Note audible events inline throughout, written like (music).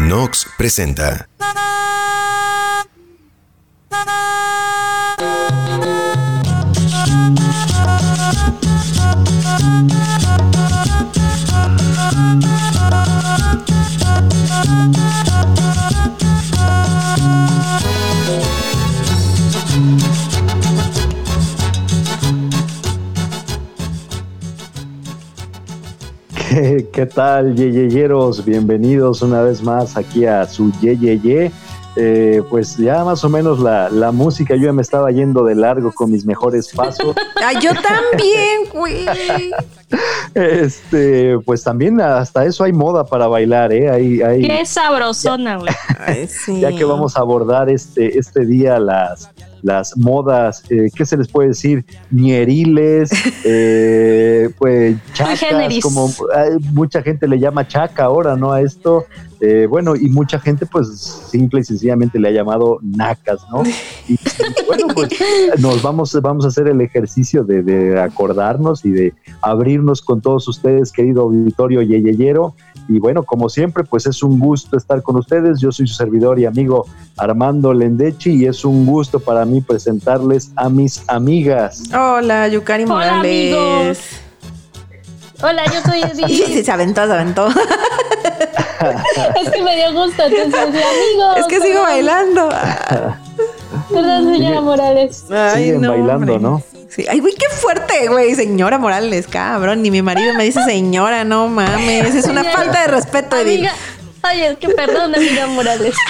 Nox presenta. ¿Qué, tal, yeyeyeros? Bienvenidos una vez más aquí a su yeyeye. Eh, pues ya más o menos la, la música, yo ya me estaba yendo de largo con mis mejores pasos. (laughs) Ay, yo también, güey. Este, pues también hasta eso hay moda para bailar, ¿eh? Hay, hay, Qué sabrosona, güey. Sí. ya que vamos a abordar este, este día las, las modas, eh, ¿qué se les puede decir? Ñeriles, (laughs) eh, pues chacas, como mucha gente le llama chaca ahora, ¿no? A esto, Eh, bueno, y mucha gente pues simple y sencillamente le ha llamado nacas, ¿no? Y, y bueno, pues nos vamos, vamos a hacer el ejercicio de, de acordarnos y de abrirnos con todos ustedes, querido auditorio yeyeyero. Y bueno, como siempre, pues es un gusto estar con ustedes. Yo soy su servidor y amigo Armando Lendechi y es un gusto para mí presentarles a mis amigas. Hola, Yukari Hola, Morales. amigos. Hola, yo soy Sí, (laughs) Edith. sí, se aventó, se aventó. es que me dio gusto, entonces, amigos. es que sigo bailando. Perdón, señora Morales. Ay, Siguen bailando, hombre. ¿no? Sí. Ay, güey, qué fuerte, güey. Señora Morales, cabrón. Ni mi marido me dice señora, no mames. Es una Señora. falta de respeto, Edith. Amiga, oye, es que perdón, amiga Morales. (laughs)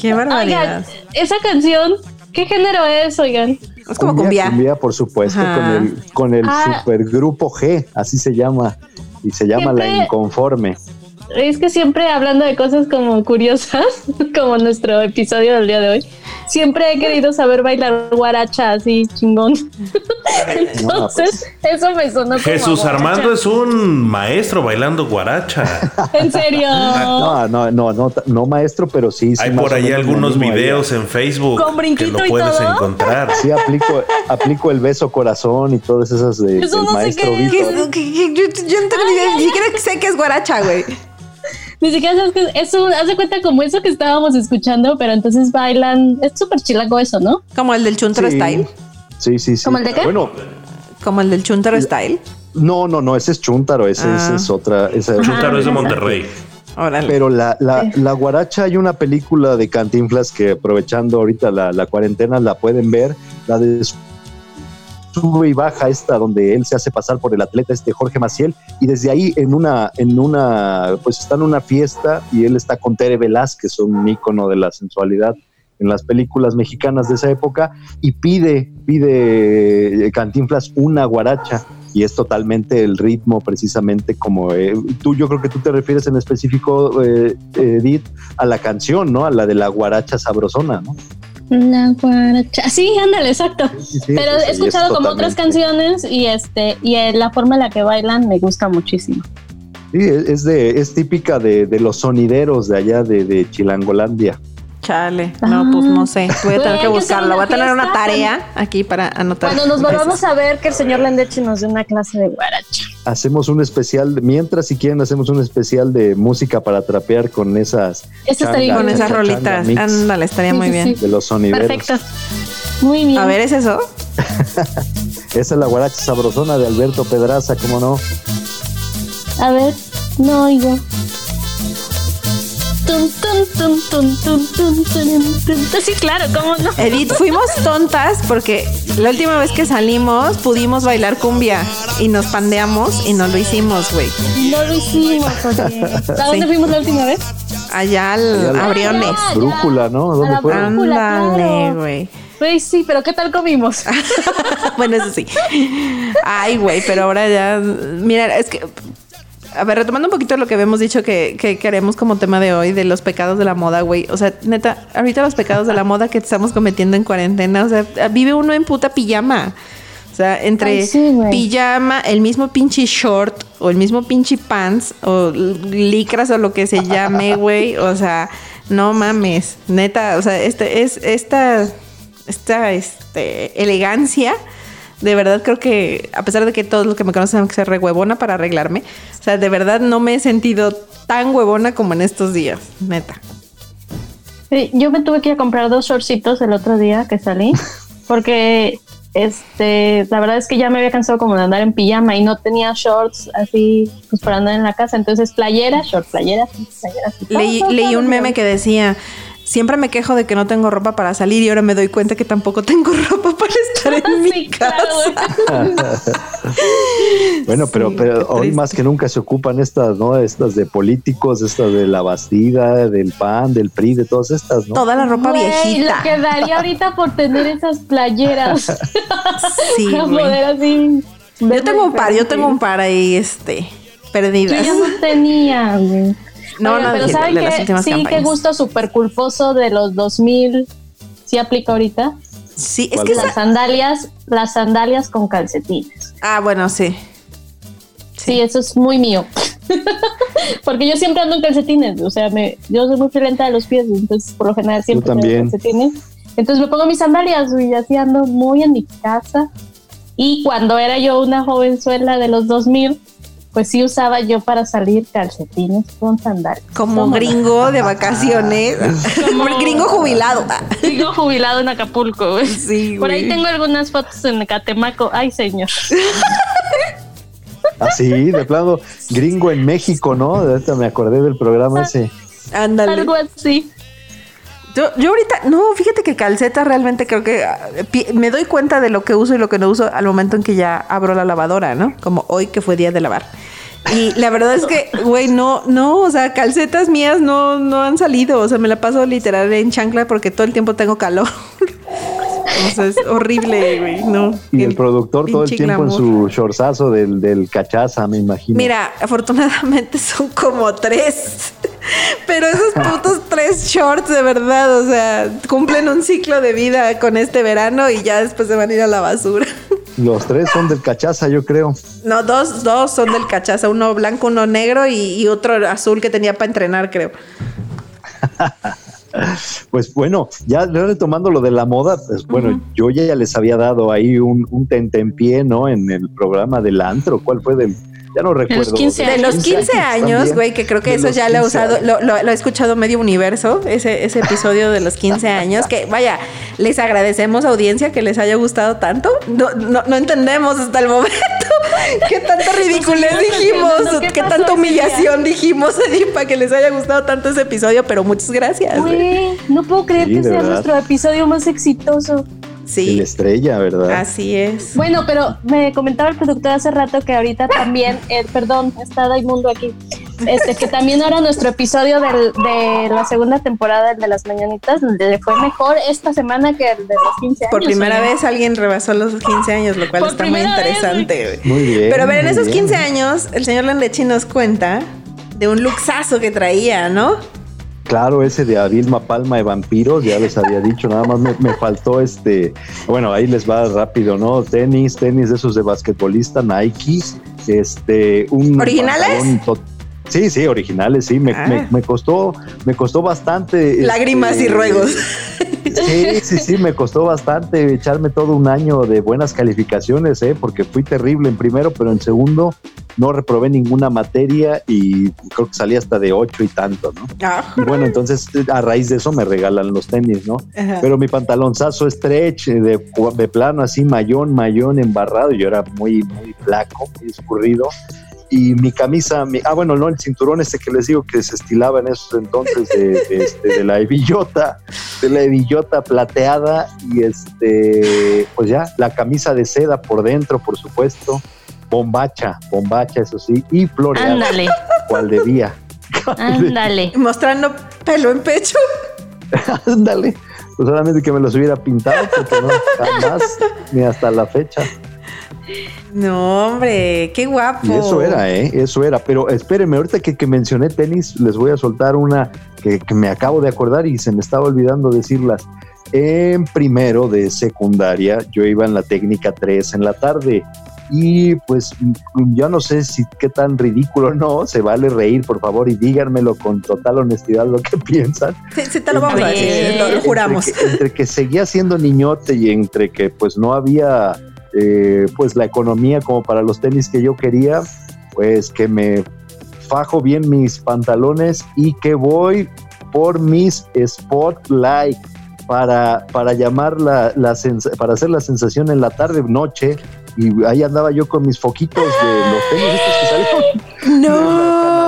Qué barbaridad. Oigan, esa canción, ¿qué género es, oigan? Es como cumbia. Cumbia, por supuesto, Ajá. con el, con el Ah. supergrupo G, así se llama. Y se llama La Siempre- Inconforme. Es que siempre hablando de cosas como curiosas, (laughs) como nuestro episodio del día de hoy, siempre he querido saber bailar guaracha así chingón. Entonces, eso me sonó como Jesús Armando es un maestro bailando guaracha. (laughs) En serio. No, no, no, no, no maestro, pero sí. sí Hay por ahí algunos videos en Facebook ¿Con que brinquito lo y puedes todo? encontrar. Sí, aplico, aplico el beso corazón y todas esas de, Eso no sé maestro qué. ¿Qué qué- qué- Yo, ni siquiera sé que es guaracha, güey. Ni siquiera sabes que es un, haz de cuenta como eso que estábamos escuchando, pero entonces bailan, es súper chilaco eso, ¿no? Como el del Chuntaro Sí. Style. Sí, sí, sí. ¿Como el de qué? Bueno, Como el del Chuntaro Style. no, no, no, ese es Chuntaro, ese, Ah. ese es otra. esa- Chuntaro es de Monterrey. Órale. Pero la, la, la guaracha, hay una película de Cantinflas que aprovechando ahorita la, la cuarentena la pueden ver, la de sube y baja esta donde él se hace pasar por el atleta este Jorge Maciel y desde ahí en una en una pues está en una fiesta y él está con Tere Velázquez un ícono de la sensualidad en las películas mexicanas de esa época y pide pide eh, Cantinflas una guaracha y es totalmente el ritmo precisamente como eh, tú yo creo que tú te refieres en específico eh, Edith a la canción no a la de la guaracha sabrosona no La guaracha. Sí, ándale, exacto. Sí, sí, Pero he es escuchado como otras canciones y este y eh, la forma en la que bailan me gusta muchísimo. Sí, es, es de, es típica de, de los sonideros de allá de, de Chilangolandia. Chale. No, pues no sé. Voy a tener que buscarlo. Voy a tener una tarea aquí para anotar. Cuando nos volvamos a ver que el señor Lendechi nos dé una clase de guaracha. Hacemos un especial, mientras si quieren hacemos un especial de música para trapear con esas Changa, Con esas rolitas. Ándale, estaría Sí, muy sí, bien. sí. de los sonideros. Perfecto. Muy bien. A ver, ¿es eso? (laughs) Esa es la guaracha sabrosona de Alberto Pedraza, ¿cómo no? A ver, no oigo. Sí, claro, ¿cómo no? Edith, fuimos tontas porque la última vez que salimos pudimos bailar cumbia y nos pandeamos y no lo hicimos, güey. No lo hicimos, oye. (laughs) ¿A dónde Sí. fuimos la última vez? Allá al Abriones. Ah. Brújula, ¿no? ¿Dónde fue? Ándale, güey. Güey, sí, pero ¿qué tal comimos? (laughs) bueno, eso sí. Ay, güey, pero ahora ya. Mira, es que. A ver, retomando un poquito lo que habíamos dicho que, que queremos como tema de hoy, de los pecados de la moda, güey. O sea, neta, ahorita los pecados de la moda que estamos cometiendo en cuarentena, o sea, vive uno en puta pijama. O sea, entre Ay, sí, güey. pijama, el mismo pinche short o el mismo pinche pants o licras o lo que se llame, (laughs) güey. O sea, no mames. Neta, o sea, este es esta esta este, elegancia de verdad creo que, a pesar de que todos los que me conocen saben que soy re huevona para arreglarme, o sea, de verdad no me he sentido tan huevona como en estos días, neta. Sí, yo me tuve que ir a comprar dos shortcitos el otro día que salí, (laughs) porque este, la verdad es que ya me había cansado como de andar en pijama y no tenía shorts así pues para andar en la casa, entonces playera, short, playera, playera. Leí, leí un meme que decía, siempre me quejo de que no tengo ropa para salir y ahora me doy cuenta que tampoco tengo (laughs) ropa para estar en mi Sí, casa. claro, (laughs) Bueno, pero, Sí, pero hoy triste. más que nunca se ocupan estas, ¿no? Estas de políticos, estas de la Bastida, del PAN, del PRI, de todas estas, ¿no? Toda la ropa viejita. Lo que daría ahorita por tener esas playeras. (laughs) Sí, para poder así. Yo tengo un par, yo tengo un par ahí, este, Yo perdidas. ya no tenía, güey. No, Oigan, no, pero de- ¿saben de las qué? últimas Sí, qué campañas. gusto súper culposo de los 2000. ¿Sí aplica ahorita? Sí, es ¿Cuál que esa- Las sandalias, las sandalias con calcetines. Ah, bueno, sí. Sí, eso es muy mío. (laughs) Porque yo siempre ando en calcetines, o sea, me, yo soy muy friolenta de los pies, entonces por lo general siempre tengo también. calcetines. Entonces me pongo mis sandalias y así ando muy en mi casa. Y cuando era yo una jovenzuela de los 2000, pues sí usaba yo para salir calcetines con sandalias. Como gringo de vacaciones. (laughs) Como- (laughs) gringo jubilado. Sigo jubilado en Acapulco, güey. Sí, Por ahí tengo algunas fotos en Catemaco. Ay, señor. (laughs) Así, de plano, gringo en México, ¿no? Ahorita me acordé del programa ese. Ándale. Algo así. Yo, yo ahorita, no, fíjate que calceta realmente creo que ah, me doy cuenta de lo que uso y lo que no uso al momento en que ya abro la lavadora, ¿no? Como hoy que fue día de lavar. Y la verdad es que, güey, no, no, o sea, calcetas mías no, no han salido. O sea, me la paso literal en chancla porque todo el tiempo tengo calor. (laughs) O sea, es horrible, güey, no. Y el productor todo el tiempo en su shortzazo del, del cachaza, me imagino. Mira, afortunadamente (laughs) son como tres. (laughs) Pero esos putos tres shorts, de verdad, o sea, cumplen un ciclo de vida con este verano y ya después se van a ir a la basura. (laughs) Los tres son del cachaza, yo creo. No, dos, dos son del cachaza, uno blanco, uno negro y, y otro azul que tenía para entrenar, creo. (laughs) Pues bueno, ya retomando lo de la moda, pues bueno, yo ya les había dado ahí un, un tentempié, ¿no? En el programa del antro, ¿cuál fue del? Ya no recuerdo. 15 De los 15 años, güey, que creo que De eso los ya lo he 15 usado, lo, lo- lo he escuchado medio universo, ese, ese episodio de los 15 años, que vaya, les agradecemos audiencia que les haya gustado tanto. No, no, no entendemos hasta el momento (laughs) qué tanta ridiculez seguimos dijimos, qué qué tanta humillación dijimos para que les haya gustado tanto ese episodio, pero muchas gracias. güey. No puedo creer Sí, que sea verdad. nuestro episodio más exitoso. Sí, estrella, ¿verdad? así es. Bueno, pero me comentaba el productor hace rato que ahorita también, eh, perdón, está Daimundo aquí, este, que también ahora nuestro episodio del- de la segunda temporada, el de las mañanitas, le fue mejor esta semana que el de los 15 años. Por primera vez alguien rebasó los 15 años, lo cual Por está muy vez, interesante. Muy bien. Pero a ver, en esos bien. 15 años, el señor Landechi nos cuenta de un luxazo que traía, ¿no? Claro, ese de Avilma Palma de Vampiros, ya les había dicho, nada más me, me faltó este, bueno, ahí les va rápido, ¿no? Tenis, tenis de esos de basquetbolista, Nike, este, un ¿Originales? Sí, sí, originales, sí, me, Ah. me- me costó, me costó bastante. Lágrimas este, y ruegos. (laughs) Sí, sí, sí, me costó bastante echarme todo un año de buenas calificaciones, ¿eh? porque fui terrible en primero, pero en segundo no reprobé ninguna materia y creo que salí hasta de ocho y tanto, ¿no? Ah, Y bueno, entonces a raíz de eso me regalan los tenis, ¿no? ajá. Pero mi pantalonzazo stretch de, de plano así, mayón, mayón embarrado, yo era muy, muy flaco, muy escurrido. Y mi camisa, mi- ah, bueno, no, el cinturón este que les digo que se estilaba en esos entonces de, de, este, de la hebillota, de la hebillota plateada y este, pues ya, la camisa de seda por dentro, por supuesto, bombacha, bombacha, eso sí, y floreada, Ándale, cual debía. ándale. (laughs) Mostrando pelo en pecho. Ándale. Pues solamente que me los hubiera pintado, porque no, jamás, ni hasta la fecha. No, hombre, qué guapo. Y eso era, ¿eh? Eso era. Pero espérenme, ahorita que, que mencioné tenis, les voy a soltar una que, que me acabo de acordar y se me estaba olvidando decirlas. En primero de secundaria, yo iba en la técnica 3 en la tarde. Y pues yo no sé si qué tan ridículo o no, se vale reír, por favor, y díganmelo con total honestidad lo que (laughs) piensan. Sí, sí, te lo vamos a decir, lo, lo juramos. Entre que, entre que seguía siendo niñote y entre que pues no había eh, pues la economía como para los tenis que yo quería, pues que me fajo bien mis pantalones y que voy por mis Spotlight para, para llamar la, para hacer la sensación en la tarde, noche. Y ahí andaba yo con mis foquitos de los tenis estos que salieron. ¡No! (laughs)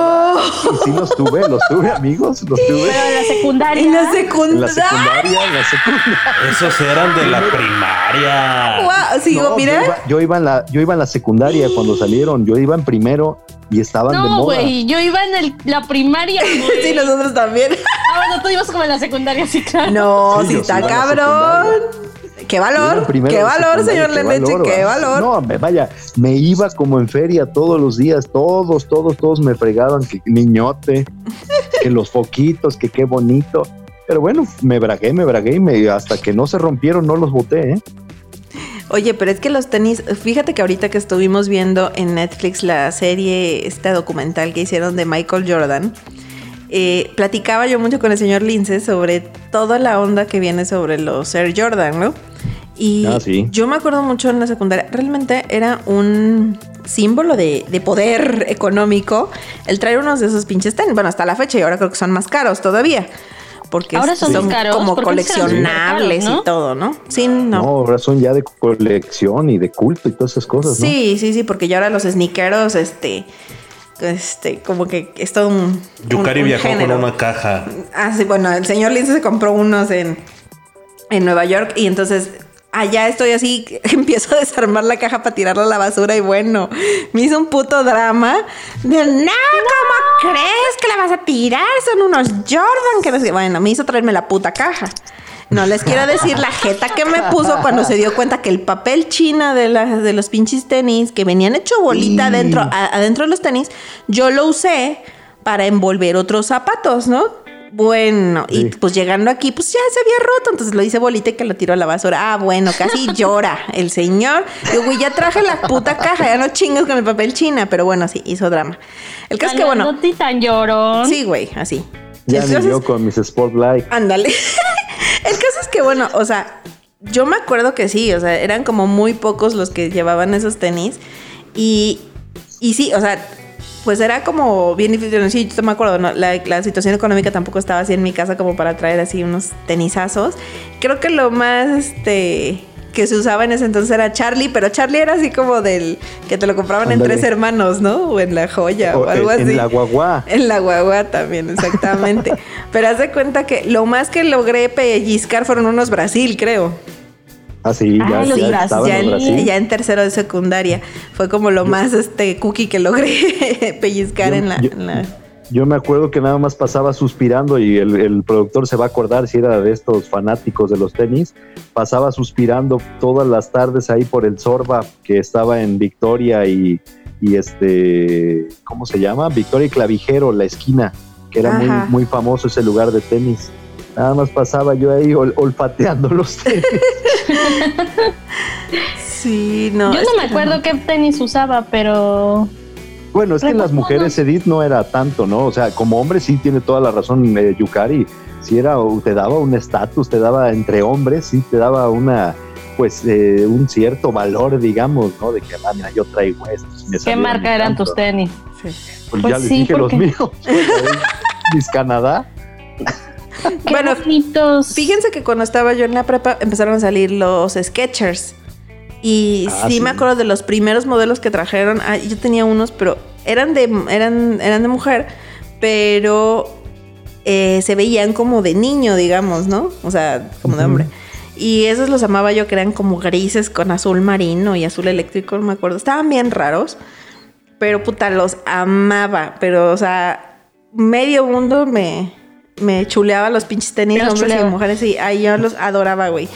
Y sí los tuve, los tuve, amigos, los tuve. Pero en la secundaria. En la En la secundaria. en la secundaria. Esos eran de la primaria. Guau, sigo, No, mira. Yo iba, yo iba en la, yo iba en la secundaria cuando salieron, yo iba en primero y estaban de No, moda. güey, yo iba en el- la primaria. (laughs) güey. Sí, nosotros también. Ah, bueno, tú ibas como en la secundaria, sí, claro. No, Sí, yo está cabrón. Qué valor, qué valor, señor valor, qué va. valor. No, me vaya, me iba como en feria todos los días, todos, todos, todos me fregaban que niñote, (laughs) que los foquitos, que qué bonito. Pero bueno, me bragué, me bragué y me, hasta que no se rompieron no los boté, ¿eh? Oye, pero es que los tenis, fíjate que ahorita que estuvimos viendo en Netflix la serie, este documental que hicieron de Michael Jordan, eh, platicaba yo mucho con el señor Lince sobre toda la onda que viene sobre los Air Jordan, ¿no? Y Ah, sí. yo me acuerdo mucho en la secundaria, realmente era un símbolo de, de poder económico el traer unos de esos pinches tenis. Bueno, hasta la fecha y ahora creo que son más caros todavía. Porque Ahora son caros, como porque coleccionables caros, ¿no? y todo, ¿no? Sí, No. no. ahora son ya de colección y de culto y todas esas cosas, ¿no? Sí, sí, sí, porque ya ahora los sneakeros, este, este, como que es todo un. Yukari un- un viajó género. con una caja. Ah, sí, bueno, el señor Lince se compró unos en, en Nueva York y entonces allá estoy así, (laughs) empiezo a desarmar la caja para tirarla a la basura y bueno, me hizo un puto drama de, no, ¿cómo crees que la vas a tirar? Son unos Jordan que no sé, qué". bueno, me hizo traerme la puta caja. No les quiero decir la jeta que me puso cuando se dio cuenta que el papel china de, las de los pinches tenis que venían hecho bolita Sí. adentro, a- adentro de los tenis, yo lo usé para envolver otros zapatos, ¿no? Bueno, y pues llegando aquí, pues ya se había roto, entonces lo hice bolita y que lo tiró a la basura. Ah, bueno, casi (laughs) llora el señor. Digo, güey, ya traje la puta caja, ya no chingas con el papel china, pero bueno, sí, hizo drama. El caso es que, bueno, No tan llorón. sí, güey, así. Ya ni yo con mis Spotlight. Ándale. (laughs) El caso es que, bueno, o sea, yo me acuerdo que sí, o sea, eran como muy pocos los que llevaban esos tenis. Y, y sí, o sea, pues era como bien difícil. Sí, yo me acuerdo, ¿no? la, la situación económica tampoco estaba así en mi casa como para traer así unos tenisazos. Creo que lo más, este que se usaba en ese entonces era Charlie, pero Charlie era así como del que te lo compraban en tres hermanos, ¿no? O en la joya o, O algo en, así. en la guagua. En la guagua también, exactamente. (laughs) Pero haz de cuenta que lo más que logré pellizcar fueron unos Brasil, creo. Ah, sí, ya, los ya estaban Ya en, Brasil. ya en tercero de secundaria. Fue como lo más este cookie que logré (laughs) pellizcar Yo- en, la, yo- en la- Yo me acuerdo que nada más pasaba suspirando y el, el productor se va a acordar si era de estos fanáticos de los tenis. Pasaba suspirando todas las tardes ahí por el Sorba que estaba en Victoria y, y este, ¿cómo se llama? Victoria y Clavijero, la esquina, que era muy, muy famoso ese lugar de tenis. Nada más pasaba yo ahí ol- olfateando los (laughs) tenis. Sí, no. Yo no me acuerdo qué tenis usaba, pero Bueno, es que en las mujeres Edith no era tanto, ¿no? O sea, como hombre sí tiene toda la razón eh, Yukari. Sí era, o te daba un estatus, te daba entre hombres, sí te daba una, pues, eh, un cierto valor, digamos, ¿no? De que, ah, mira, yo traigo esto. ¿qué marca eran tanto. tus tenis? Pues, Pues ya les sí, dije los míos. (laughs) Mis Canadá. Qué Bueno, bonitos. Fíjense que cuando estaba yo en la prepa empezaron a salir los Skechers. Y Ah, sí, sí. me acuerdo de los primeros modelos que trajeron. Ah, yo tenía unos, pero eran de, eran, eran de mujer, pero eh, se veían como de niño, digamos, ¿no? O sea, como de hombre. Y esos los amaba yo, que eran como grises con azul marino y azul eléctrico, no me acuerdo. Estaban bien raros, pero puta, los amaba. Pero, o sea, medio mundo me, me chuleaba los pinches tenis, hombres y mujeres, y ay, yo los adoraba, güey.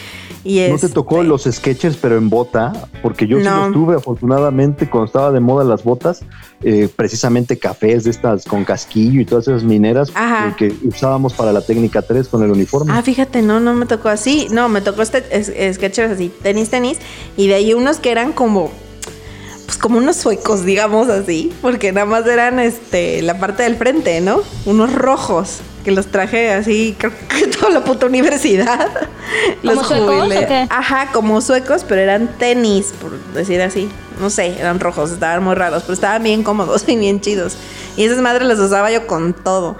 Y ¿No te tocó este, los sketchers, pero en bota? Porque yo sí los tuve, afortunadamente, cuando estaba de moda las botas, eh, precisamente cafés de estas con casquillo y todas esas mineras eh, que usábamos para la técnica 3 con el uniforme. Ah, fíjate, no, no me tocó así. No, me tocó este es- es- Skechers así, tenis, tenis. Y de ahí unos que eran como, pues como unos suecos, digamos así. Porque nada más eran este, la parte del frente, ¿no? Unos rojos. Que los traje así, creo que (laughs) toda la puta universidad. (laughs) ¿Como los suecos jubilé. qué? Ajá, como suecos, pero eran tenis, por decir así. No sé, eran rojos, estaban muy raros, pero estaban bien cómodos (laughs) y bien chidos. Y esas madres las usaba yo con todo.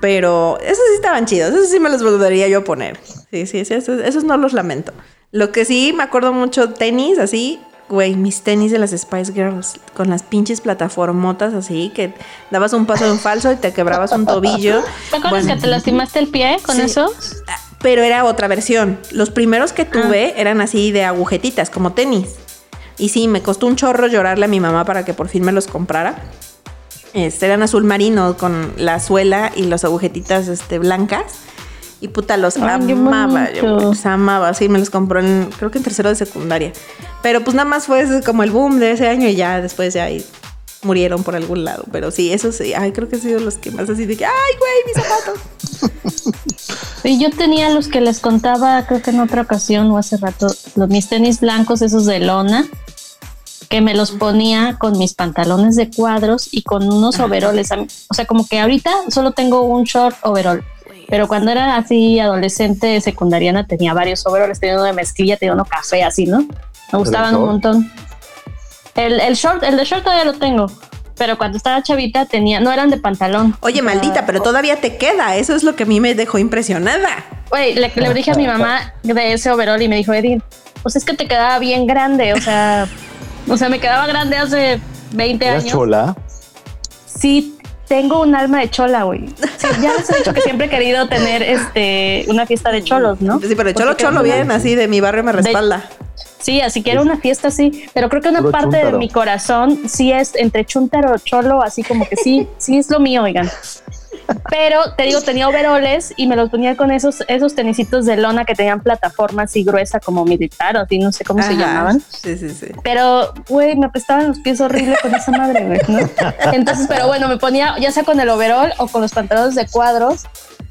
Pero esos sí estaban chidos, esos sí me los volvería yo a poner. Sí, sí, sí, esos, esos no los lamento. Lo que sí me acuerdo mucho, tenis, así, güey, mis tenis de las Spice Girls, con las pinches plataformotas así, que dabas un paso en falso y te quebrabas un tobillo. (laughs) ¿Te acuerdas Bueno, que te lastimaste el pie con Sí. eso? pero era otra versión. Los primeros que tuve Ah. eran así de agujetitas, como tenis. Y sí, me costó un chorro llorarle a mi mamá para que por fin me los comprara. Este, eran azul marino con la suela y las agujetitas este, blancas. Y puta, los Ay, amaba. Yo los amaba. Sí, me los compró en, creo que en tercero de secundaria. Pero pues nada más fue ese como el boom de ese año y ya después ya ahí murieron por algún lado. Pero sí, eso sí. Ay, creo que han sido los que más así de que, ay, güey, mis zapatos. (laughs) Y yo tenía los que les contaba, creo que en otra ocasión o hace rato, los, mis tenis blancos, esos de lona, que me los ponía con mis pantalones de cuadros y con unos overoles. O sea, como que ahorita solo tengo un short overall. Pero cuando era así adolescente, secundariana, tenía varios overoles. Tenía uno de mezclilla, tenía uno café, así, ¿no? Me gustaban un montón. El, el short, el de short todavía lo tengo. Pero cuando estaba chavita tenía, no eran de pantalón. Oye, maldita, pero todavía te queda. Eso es lo que a mí me dejó impresionada. Güey, le, le dije a mi mamá de ese overall y me dijo, Edith, pues es que te quedaba bien grande, o sea, o sea, me quedaba grande hace 20 ¿Eras años. chola? Sí, tengo un alma de chola, güey. Sí, ya les he dicho que siempre he querido tener este una fiesta de cholos, ¿no? Sí, pero Porque cholo, cholo bien, así de mi barrio me respalda. Sí, así que era una fiesta así, pero creo que una Puro parte de mi corazón sí es entre chuntaro cholo, así como que sí, sí es lo mío, oigan. Pero te digo, tenía overoles y me los ponía con esos, esos tenisitos de lona que tenían plataforma así gruesa como militar o así, no sé cómo se llamaban. Sí, sí, sí. Pero, güey, me apestaban los pies horrible con esa madre, güey, ¿no? Entonces, pero bueno, me ponía ya sea con el overol o con los pantalones de cuadros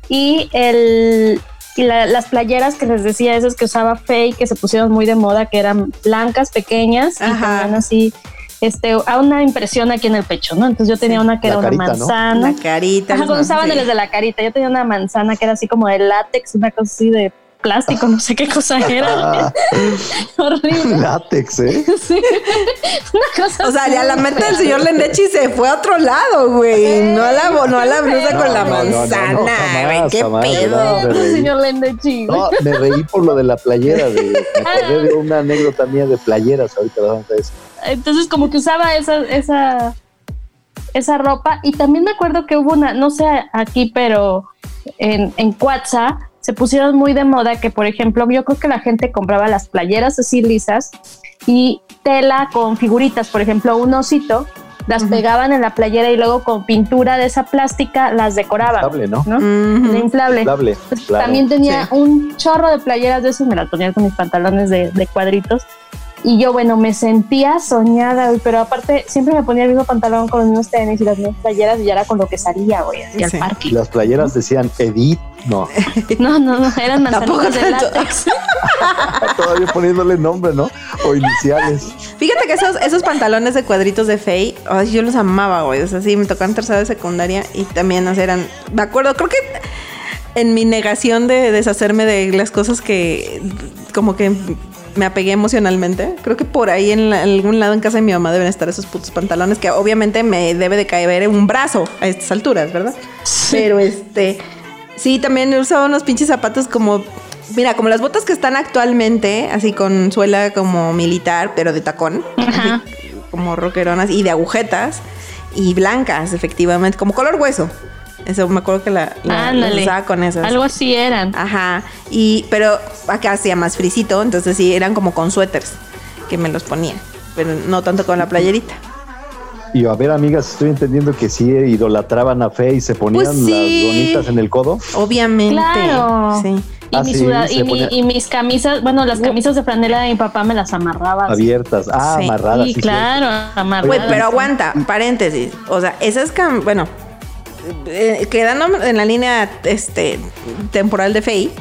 y el y la- las playeras que les decía, esas que usaba Faye, que se pusieron muy de moda, que eran blancas, pequeñas y Ajá. tenían así, este, a una impresión aquí en el pecho, ¿no? Entonces yo tenía una que era una manzana. La carita. Ajá, usaban sí. desde la carita, yo tenía una manzana que era así como de látex, una cosa así de plástico, no sé qué cosa era. (laughs) Horrible. látex, ¿eh? (laughs) Sí. Una cosa O sea, ya la mente del señor Lendechi se fue a otro lado, güey. No a la, no a la blusa No, con la no, no, no, no, manzana, jamás, güey. ¿Qué jamás, pedo? señor Lendechi. No, me reí por lo de la playera. De, me (laughs) acordé de una anécdota mía de playeras. Ahorita vamos a eso. Entonces como que usaba esa, esa, esa ropa y también me acuerdo que hubo una, no sé aquí, pero en, en Cuatza se pusieron muy de moda que, por ejemplo, yo creo que la gente compraba las playeras así lisas y tela con figuritas, por ejemplo, un osito, las pegaban en la playera y luego con pintura de esa plástica las decoraban. Inflable, ¿no? ¿no? Inflable. Inflable, Pues claro. También tenía Sí. un chorro de playeras de esos, me las ponía con mis pantalones de, de cuadritos. Y yo, bueno, me sentía soñada, güey, pero aparte siempre me ponía el mismo pantalón con los mismos tenis y las mismas playeras y ya era con lo que salía, güey, así al Sí. parque. Y las playeras decían Edith. No, (laughs) No, no, no, eran manzanitas de látex. (laughs) todavía poniéndole nombre, ¿no? O iniciales. Fíjate que esos, esos pantalones de cuadritos de Faye, ay, yo los amaba, güey. O sea, sí, me tocaban tercero de secundaria y también o sea, eran. Me acuerdo, creo que en mi negación de deshacerme de las cosas que como que me apegué emocionalmente, creo que por ahí en la- en algún lado en casa de mi mamá deben estar esos putos pantalones que obviamente me debe de caer un brazo a estas alturas, ¿verdad? Pero este, sí, también he usado unos pinches zapatos como, mira, como las botas que están actualmente, así con suela como militar, pero de tacón, Ajá. como rockeronas y de agujetas y blancas, efectivamente, como color hueso. Eso me acuerdo que la, la- usaba con esas. Algo así eran. Ajá. Y, pero acá hacía más frisito, entonces sí, eran como con suéteres que me los ponía. Pero no tanto con la playerita. Y a ver, amigas, estoy entendiendo que sí idolatraban a Fe y se ponían Pues sí. las bonitas en el codo. Obviamente. Claro. Sí. Y, Ah, mi sí, suda- se y, mi- ponía- y mis camisas, bueno, las camisas de franela de mi papá me las amarraba. Abiertas. Ah, Sí. amarradas. Sí, sí, claro, amarradas. Pero aguanta, paréntesis. O sea, esas cam bueno, eh, quedando en la línea este temporal de Faye,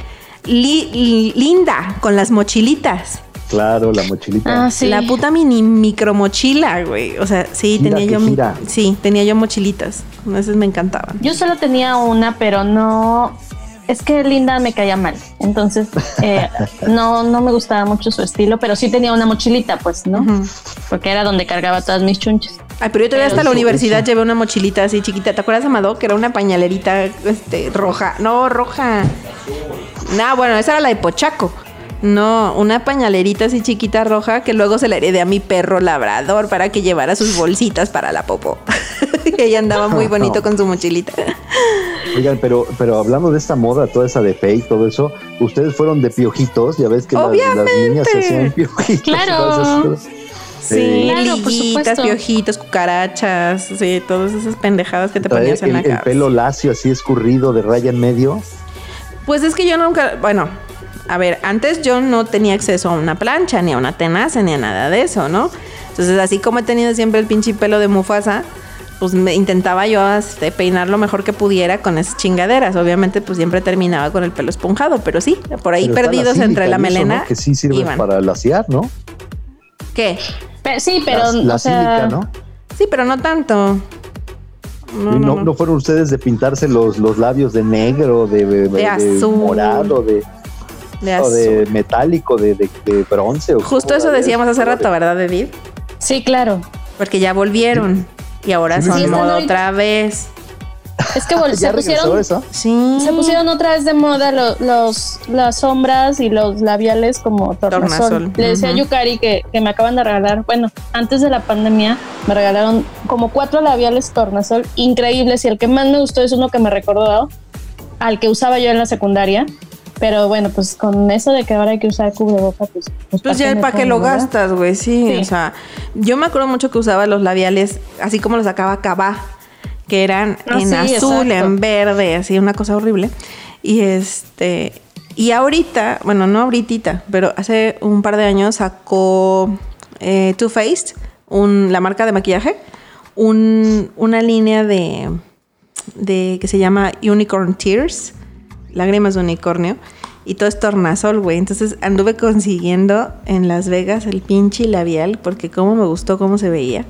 li- li- linda con las mochilitas. Claro, la mochilita. Ah, sí. La puta mini micro mochila, güey. O sea, sí, Gira tenía yo gira. sí, tenía yo mochilitas. Esas me encantaban. Yo solo tenía una, pero no. Es que Linda me caía mal. Entonces, eh, (laughs) no, no me gustaba mucho su estilo, pero sí tenía una mochilita, pues, ¿no? Porque era donde cargaba todas mis chunches. Ay, pero yo todavía hasta la universidad llevé una mochilita así chiquita. ¿Te acuerdas, Amado? Que era una pañalerita este, roja. No, roja. No, bueno, esa era la de Pochaco. No, una pañalerita así chiquita roja que luego se la heredé a mi perro labrador para que llevara sus bolsitas para la popo. y (laughs) ella andaba muy bonito (laughs) con su mochilita. Oigan, pero, pero hablando de esta moda, toda esa de fe y todo eso, ustedes fueron de piojitos, ya ves que las, las niñas se hacían piojitos. y Claro. todas esas cosas. Sí, Claro, liguitas, piojitos, cucarachas, sí, todas esas pendejadas que te ponías en el, la el cabeza. pelo lacio así escurrido de raya en medio. Pues es que yo nunca, bueno, a ver, antes yo no tenía acceso a una plancha, ni a una tenaza, ni a nada de eso, ¿no? Entonces, así como he tenido siempre el pinche pelo de Mufasa, pues me intentaba yo este, peinar lo mejor que pudiera con esas chingaderas. Obviamente, pues siempre terminaba con el pelo esponjado, pero sí, por ahí Pero perdidos entre la y eso, melena. ¿no? Que sí sirve iban. para laciar, ¿no? ¿Qué? Pe- sí, pero. la la o sea, sílica, ¿no? Sí, pero no tanto. No, Y no, no, no. no fueron ustedes de pintarse los, los labios de negro, de, de- de azul. morado, de, De o de metálico, de, de- de bronce. o Justo eso de- decíamos hace rato, ¿verdad, David? sí, claro. Porque ya volvieron. Y ahora Sí, son están moda otra vez. Es que vol- (laughs) ¿Ya se pusieron. eso? Sí. Se pusieron otra vez de moda lo- los, las sombras y los labiales como tornasol. Tornasol, Le decía a Yukari que, que me acaban de regalar, bueno, antes de la pandemia me regalaron como cuatro labiales tornasol increíbles y el que más me gustó es uno que me recordó al que usaba yo en la secundaria. Pero bueno, pues con eso de que ahora hay que usar cubreboca, pues... Pues ¿pa' ya, ¿para qué lo verdad? gastas, güey? Sí, Sí. o sea, yo me acuerdo mucho que usaba los labiales, así como los sacaba Cabá, que eran Ah, en sí, azul, exacto. en verde, así, una cosa horrible. Y este, y ahorita, bueno, no ahorita, pero hace un par de años sacó eh, Too Faced, un, la marca de maquillaje, un, una línea de, de que se llama Unicorn Tears, lágrimas de unicornio, y todo es tornasol, güey. Entonces anduve consiguiendo en Las Vegas el pinche labial, porque como me gustó cómo se veía,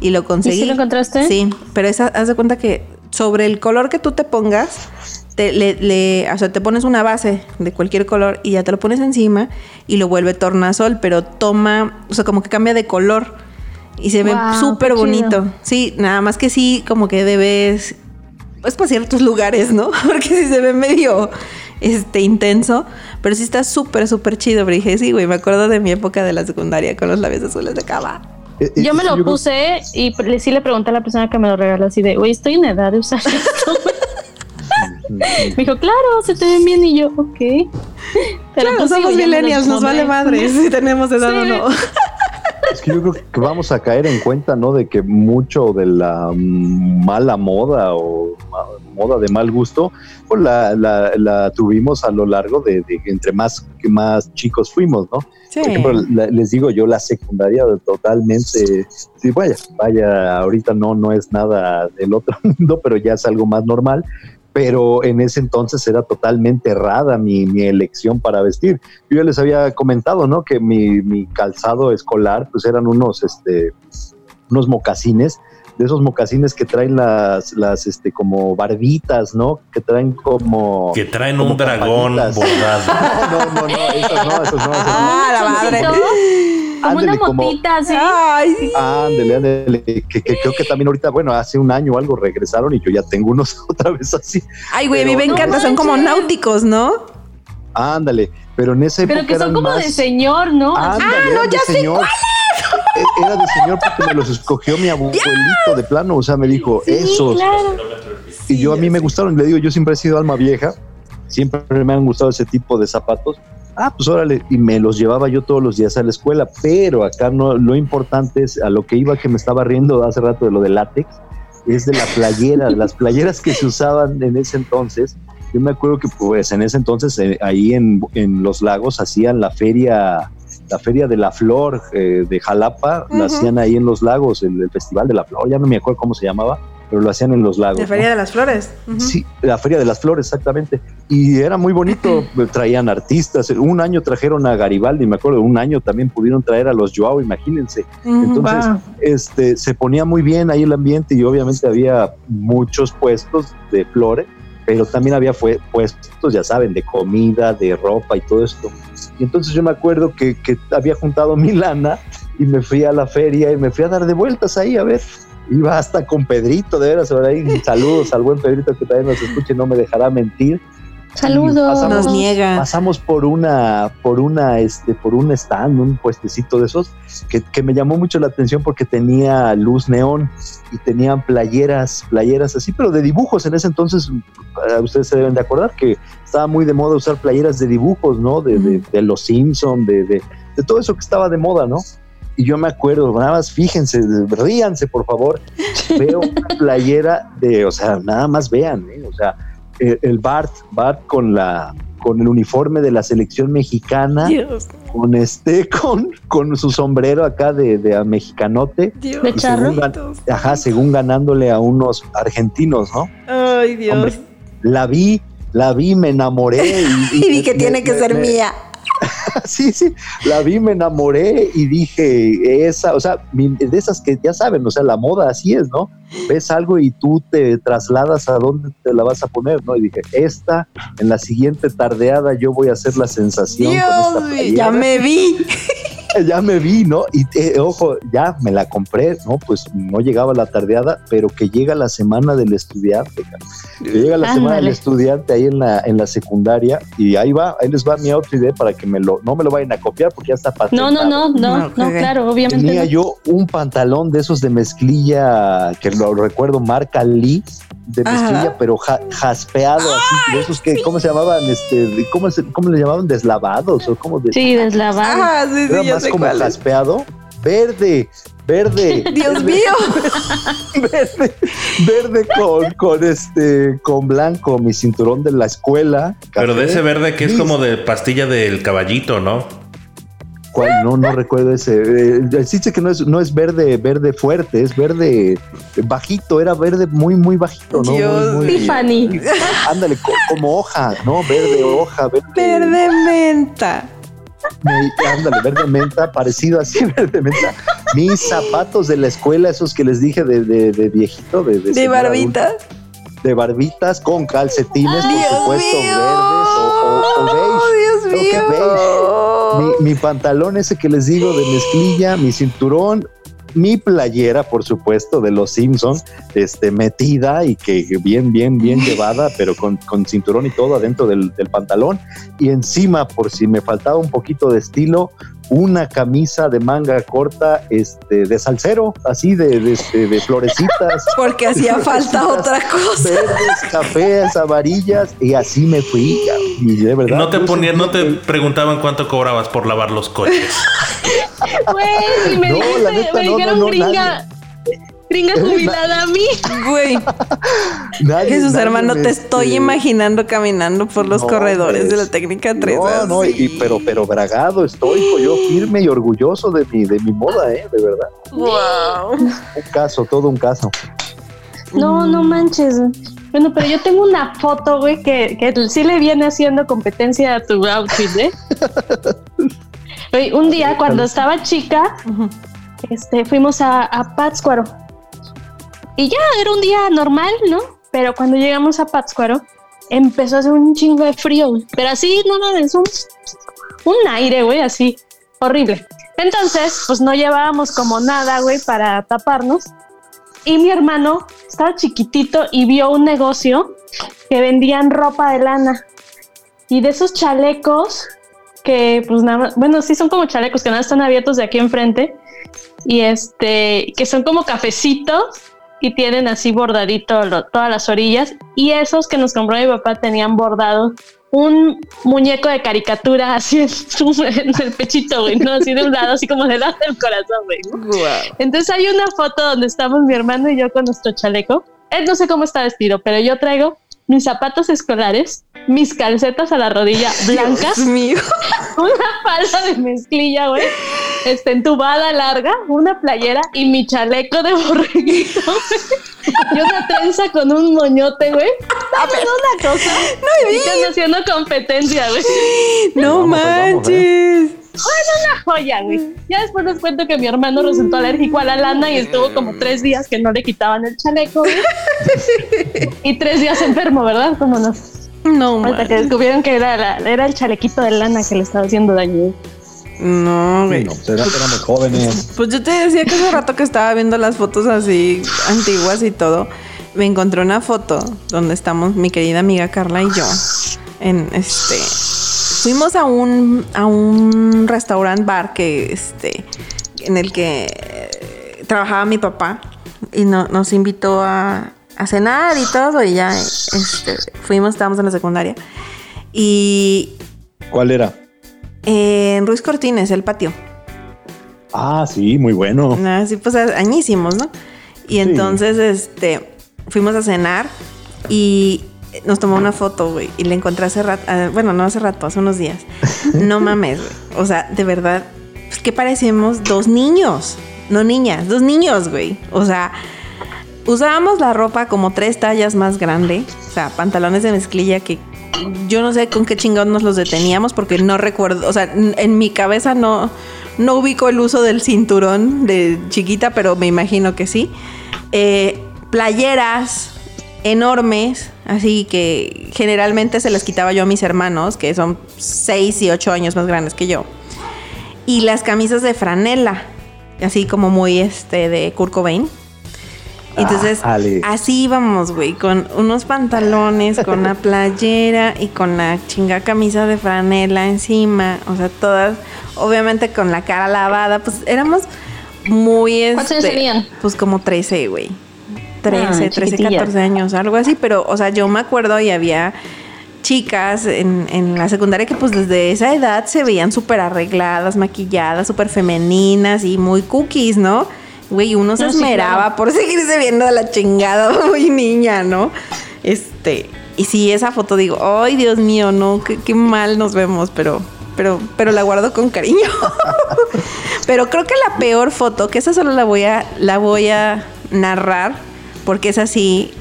y lo conseguí. sí lo encontraste? Sí, pero esa, haz de cuenta que sobre el color que tú te pongas, te, le, le- o sea, te pones una base de cualquier color y ya te lo pones encima y lo vuelve tornasol, pero toma, o sea, como que cambia de color y se ve súper bonito. Sí, nada más que sí, como que debes, pues para ciertos lugares, ¿no? (laughs) Porque sí se ve medio este intenso, pero sí está súper, súper chido. Pero dije, sí, güey, me acuerdo de mi época de la secundaria con los labios azules de cava. Eh, eh, Yo me lo puse y le- sí le pregunté a la persona que me lo regaló así de, güey, estoy en edad de usar esto. (laughs) (laughs) me dijo, claro, se te ven bien y yo, ok. Pero Claro, pues, somos millennials, nos vale madre si tenemos edad o no. Es que yo creo que vamos a caer en cuenta, ¿no? De que mucho de la mala moda o moda de mal gusto, pues la, la, la tuvimos a lo largo de, de entre más, que más chicos fuimos, ¿no? Sí. Por ejemplo, la- les digo yo, la secundaria totalmente, sí, vaya, vaya, ahorita no, no es nada del otro (laughs) mundo, pero ya es algo más normal. Pero en ese entonces era totalmente errada mi, mi elección para vestir. Yo ya les había comentado, ¿no? Que mi, mi calzado escolar, pues eran unos, este, unos mocasines, de esos mocasines que traen las, las, este, como barbitas, ¿no? Que traen como... Que traen como un dragón bordado. (laughs) No, no, no, no, esos no, esos no, esos no. Ah, la madre. Como Ándale, una como- motita así. Ay, sí. Ándale, ándale, que, que creo que también ahorita, bueno, hace un año o algo regresaron y yo ya tengo unos (laughs) otra vez así. Ay, güey, a mí me encanta, son como náuticos, ¿no? Ándale, pero en época Pero que son como más- de señor, ¿no? Ándale, Ah, no, ya sé señor. E- Era de señor porque me los escogió mi abuelito de plano, o sea, me dijo, Sí, esos. claro. Y yo a mí me gustaron, le digo, yo siempre he sido alma vieja, siempre me han gustado ese tipo de zapatos. Ah, pues órale, y me los llevaba yo todos los días a la escuela, pero acá no, lo importante es a lo que iba que me estaba riendo hace rato de lo de látex, es de la playera, (laughs) las playeras que se usaban en ese entonces. Yo me acuerdo que pues en ese entonces eh, ahí en, en los lagos hacían la feria, la feria de la flor eh, de Jalapa, la hacían ahí en los lagos, el, el festival de la flor, ya no me acuerdo cómo se llamaba, pero lo hacían en los lagos. La ¿no? Feria de las Flores. Sí, la Feria de las Flores, exactamente. y era muy bonito, (clears throat) traían artistas, un año trajeron a Garibaldi, me acuerdo, un año también pudieron traer a los Joao, imagínense. Entonces, Wow. este, se ponía muy bien ahí el ambiente y obviamente había muchos puestos de flores, pero también había fue, puestos, ya saben, de comida, de ropa y todo esto. Y entonces yo me acuerdo que, que había juntado mi lana y me fui a la feria y me fui a dar de vueltas ahí a ver. Iba hasta con Pedrito, de veras, ahí saludos al buen Pedrito que también nos escuche, no me dejará mentir. Saludos. Pasamos- Nos niega. Pasamos por una, por una, este, por un stand, un puestecito de esos, que, que me llamó mucho la atención porque tenía luz neón y tenían playeras, playeras así, pero de dibujos. En ese entonces, ustedes se deben de acordar que estaba muy de moda usar playeras de dibujos, ¿no? De, de- de los Simpson, de, de, de todo eso que estaba de moda, ¿no? Y yo me acuerdo, nada más fíjense, ríanse por favor, (laughs) veo una playera de, o sea, nada más vean, ¿eh? o sea, el, el Bart, Bart con la con el uniforme de la selección mexicana, Dios, con este, con, con su sombrero acá de, de a mexicanote, Dios. De según, ajá, según ganándole a unos argentinos, ¿no? Ay, Dios. Hombre, la vi, la vi, me enamoré. Y, (laughs) y dije, me- tiene que me- ser me- mía. (laughs) Sí, sí, la vi, me enamoré y dije, esa, o sea, de esas que ya saben, o sea, la moda así es, ¿no? Ves algo y tú te trasladas a dónde te la vas a poner, ¿no? Y dije, esta, en la siguiente tardeada yo voy a hacer la sensación con esta Dios, ya me vi. (laughs) (laughs) ya me vi, ¿no? Y eh, ojo, ya me la compré, ¿no? Pues no llegaba la tardeada, pero que llega la semana del estudiante, que llega la semana del estudiante ahí en la, en la secundaria y ahí va, ahí les va mi outfit eh, para que me lo, no me lo vayan a copiar porque ya está No, patentado. no, no, no, No, no, claro, obviamente. Tenía no. yo un pantalón de esos de mezclilla, que lo recuerdo, marca Lee, de Ajá. mezclilla, pero ja- jaspeado, así, de esos que, ¿cómo se llamaban? Este, ¿cómo, se, ¿Cómo le llamaban? ¿Deslavados? ¿O cómo de, Sí, deslavado. Ah, sí, era sí, ya más como cuál jaspeado, verde, verde. (laughs) (laughs) Dios mío. (laughs) verde, verde con, con este con blanco, mi cinturón de la escuela. Pero de ese verde que es como de pastilla del caballito, ¿no? ¿Cuál? No, no recuerdo ese. Eh, sí sé que no es, no es verde, verde fuerte, es verde bajito, era verde muy, muy bajito, ¿no? Dios Muy, muy- Tiffany. ándale, co- como hoja, ¿no? Verde hoja, verde. Verde menta. me- ándale, verde menta, parecido así, (laughs) verde menta. Mis zapatos de la escuela, esos que les dije de, de, de viejito, de, de De barbita. de barbitas con calcetines, por Dios supuesto, mío. verdes o, o- o beige. Oh, Dios Creo que mío. Mi, mi pantalón ese que les digo de mezclilla, mi cinturón, mi playera, por supuesto, de los Simpsons, este, metida y que bien, bien, bien llevada, (laughs) pero con, con cinturón y todo adentro del, del pantalón. Y encima, por si me faltaba un poquito de estilo, una camisa de manga corta, este, de salsero, así de, de, este, de florecitas. (laughs) Porque hacía falta otra cosa. Verdes, cafés, amarillas, y así me fui. Y de verdad. No te ponían, no te preguntaban cuánto cobrabas por lavar los coches. (laughs) Güey, y me, No, dijiste- la neta, me no, dijeron no, no, gringa. Gringa jubilada a mí. Güey, Nadie- Jesús nadie hermano, te estoy este, imaginando caminando por los No, corredores pues, de la técnica 3. No, no, y, y- pero, pero bragado, estoico, yo firme y orgulloso de mi, de mi moda, eh, de verdad. Wow. Un caso, todo un caso. No, no manches. Bueno, pero yo tengo una foto, güey, que, que sí le viene haciendo competencia a tu outfit, ¿eh? (laughs) Güey, un día cuando estaba chica, este, fuimos a, a Pátzcuaro. Y ya era un día normal, ¿no? Pero cuando llegamos a Pátzcuaro, empezó a hacer un chingo de frío. Pero así, no, no, es un, un aire, güey, así, horrible. Entonces, pues no llevábamos como nada, güey, para taparnos. Y mi hermano estaba chiquitito y vio un negocio que vendían ropa de lana. Y de esos chalecos que, pues nada más, bueno, sí son como chalecos que nada están abiertos de aquí enfrente. Y este, que son como cafecitos y tienen así bordadito lo- todas las orillas. Y esos que nos compró mi papá tenían bordado un muñeco de caricatura así en, su- (laughs) en el pechito, güey, ¿no? Así de un lado, así como del lado del corazón, güey. Wow. Entonces hay una foto donde estamos mi hermano y yo con nuestro chaleco. Él no sé cómo está vestido, pero yo traigo mis zapatos escolares, mis calcetas a la rodilla blancas, una falda de mezclilla, güey, este, entubada larga, una playera y mi chaleco de borreguito. y una trenza con un moñote, güey. ¿Sabes una cosa? No, Están haciendo competencia, güey. No Vamos, vamos, manches. Bueno, una joya, güey. Ya después les cuento que mi hermano resultó alérgico a la lana y estuvo como tres días que no le quitaban el chaleco, güey. (laughs) y tres días enfermo, ¿verdad? ¿Cómo no? No Hasta que descubrieron que era, la- era el chalequito de lana que le estaba haciendo daño. No, güey. no, pues éramos jóvenes. Pues yo te decía que hace rato que estaba viendo las fotos así antiguas y todo. Me encontré una foto donde estamos mi querida amiga Carla y yo. En este. Fuimos a un, a un restaurant bar que este. En el que eh, trabajaba mi papá. Y no- nos invitó a, a cenar y todo. Y ya este, fuimos, estábamos en la secundaria. Y ¿Cuál era? En Ruiz Cortines, el patio. Ah, sí, muy bueno. Así pues añísimos, ¿no? Y entonces, este, fuimos a cenar y nos tomó una foto, güey, y le encontré hace rato, ah, bueno, no hace rato, hace unos días. (laughs) No mames, güey. O sea, de verdad, pues que parecemos dos niños, no niñas, dos niños, güey. O sea, usábamos la ropa como tres tallas más grande, o sea, pantalones de mezclilla que yo no sé con qué chingón nos los deteníamos porque no recuerdo, o sea, en mi cabeza no, no ubico el uso del cinturón de chiquita, pero me imagino que sí. Eh, playeras enormes, así que generalmente se las quitaba yo a mis hermanos, que son 6 y 8 años más grandes que yo. Y las camisas de franela, así como muy este de Kurt. Entonces, Ájale. así íbamos, güey, con unos pantalones, con la playera y con la chinga camisa de franela encima, o sea, todas, obviamente con la cara lavada, pues éramos muy... ¿Cuántos años este, tenían? Pues como 13, güey. 13, Ah, 13, chiquitillas. 14 años, algo así, pero, o sea, yo me acuerdo y había chicas en, en la secundaria que pues desde esa edad se veían súper arregladas, maquilladas, súper femeninas y muy cookies, ¿no? Güey, uno se sí, esmeraba claro. por (laughs) seguirse viendo de la chingada (laughs) muy niña, ¿no? Este, y sí, esa foto digo, ay, Dios mío, no, qué, qué mal nos vemos, pero, pero, pero la guardo con cariño. (laughs) pero creo que la peor foto, que esa solo la voy a, la voy a narrar, porque es así,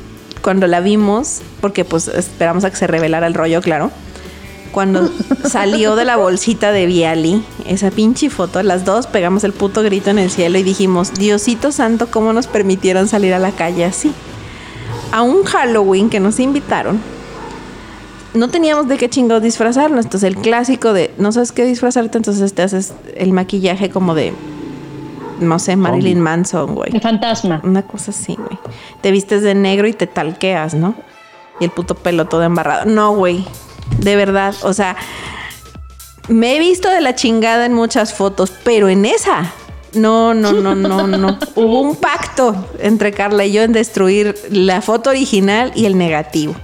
cuando la vimos, porque pues esperamos a que se revelara el rollo, claro. Cuando (laughs) salió de la bolsita de Viali, esa pinche foto, las dos pegamos el puto grito en el cielo y dijimos, Diosito Santo, ¿cómo nos permitieron salir a la calle así? A un Halloween que nos invitaron, no teníamos de qué chingados disfrazarnos. Entonces, el clásico de no sabes qué disfrazarte, entonces te haces el maquillaje como de, no sé, Marilyn Manson, güey. El fantasma. Una cosa así, güey. Te vistes de negro y te talqueas, ¿no? Y el puto pelo todo embarrado. No, güey. De verdad. O sea, me he visto de la chingada en muchas fotos, pero en esa. No, no, no, no, no. (laughs) Hubo un pacto entre Carla y yo en destruir la foto original y el negativo.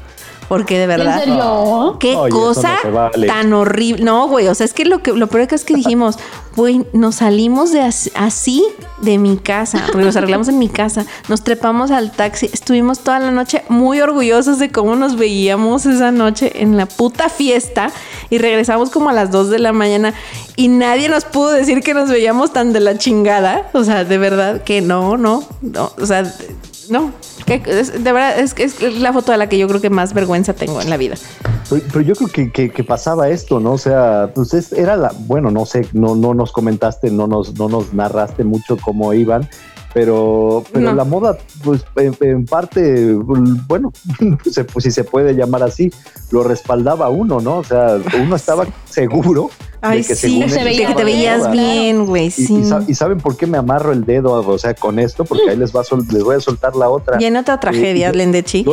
Porque de verdad. ¿En serio? Qué Oye, cosa no se vale. tan horrible. No, güey, o sea, es que lo que lo peor que es que dijimos, güey, nos salimos de as- así de mi casa, porque nos arreglamos en mi casa, nos trepamos al taxi, estuvimos toda la noche muy orgullosos de cómo nos veíamos esa noche en la puta fiesta y regresamos como a las 2 de la mañana y nadie nos pudo decir que nos veíamos tan de la chingada, o sea, de verdad que no, no, no, o sea, no, que es- de verdad es es la foto de la que yo creo que más vergüenza tengo en la vida. Pero, pero yo creo que, que- que pasaba esto, ¿no? O sea, pues es- era la, bueno, no sé, no, no nos comentaste, no nos, no nos narraste mucho cómo iban, pero, pero No. la moda, pues en, en parte, bueno, (laughs) se- pues, si se puede llamar así, lo respaldaba uno, ¿no? O sea, uno estaba seguro Ay, de que sí, según se él veía de que te veías moda. bien, güey, sí. y sa- y saben por qué me amarro el dedo, o sea, con esto, porque ahí les va a sol- les voy a soltar la otra. Llena otra tragedia, yo- Lendechi.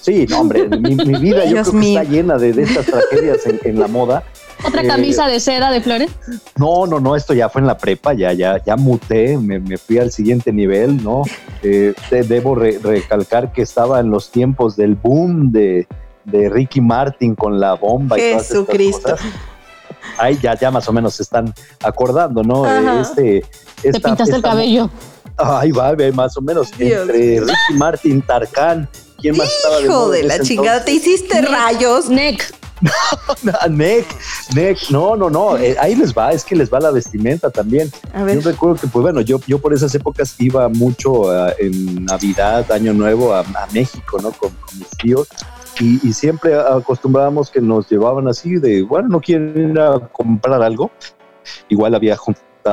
Sí, no, hombre, mi, mi vida yo Dios creo que está llena de, de estas tragedias en, en la moda. Otra Eh, camisa de seda de flores. No, no, no, esto ya fue en la prepa, ya, ya, ya muté, me, me fui al siguiente nivel, ¿no? Eh, te- debo re- recalcar que estaba en los tiempos del boom de, de Ricky Martin con la bomba y todas estas Jesucristo. cosas. Ahí ya, ya más o menos se están acordando, ¿no? Ajá. Eh, Este, Te esta- pintaste el cabello. Ahí va, ve, más o menos. Dios entre Ricky Martin, Tarkan, ¿quién más estaba Hijo moda de en la ese chingada, te hiciste Nick. rayos. (laughs) Neck. Nick, Next, no, no, no, eh, ahí les va, es que les va la vestimenta también. A ver. Yo recuerdo que, pues bueno, yo, yo por esas épocas iba mucho ah, en Navidad, Año Nuevo a, a México, ¿no? Con, con mis tíos. Y, y siempre acostumbrábamos que nos llevaban así de, bueno, no quieren ir a comprar algo. Igual había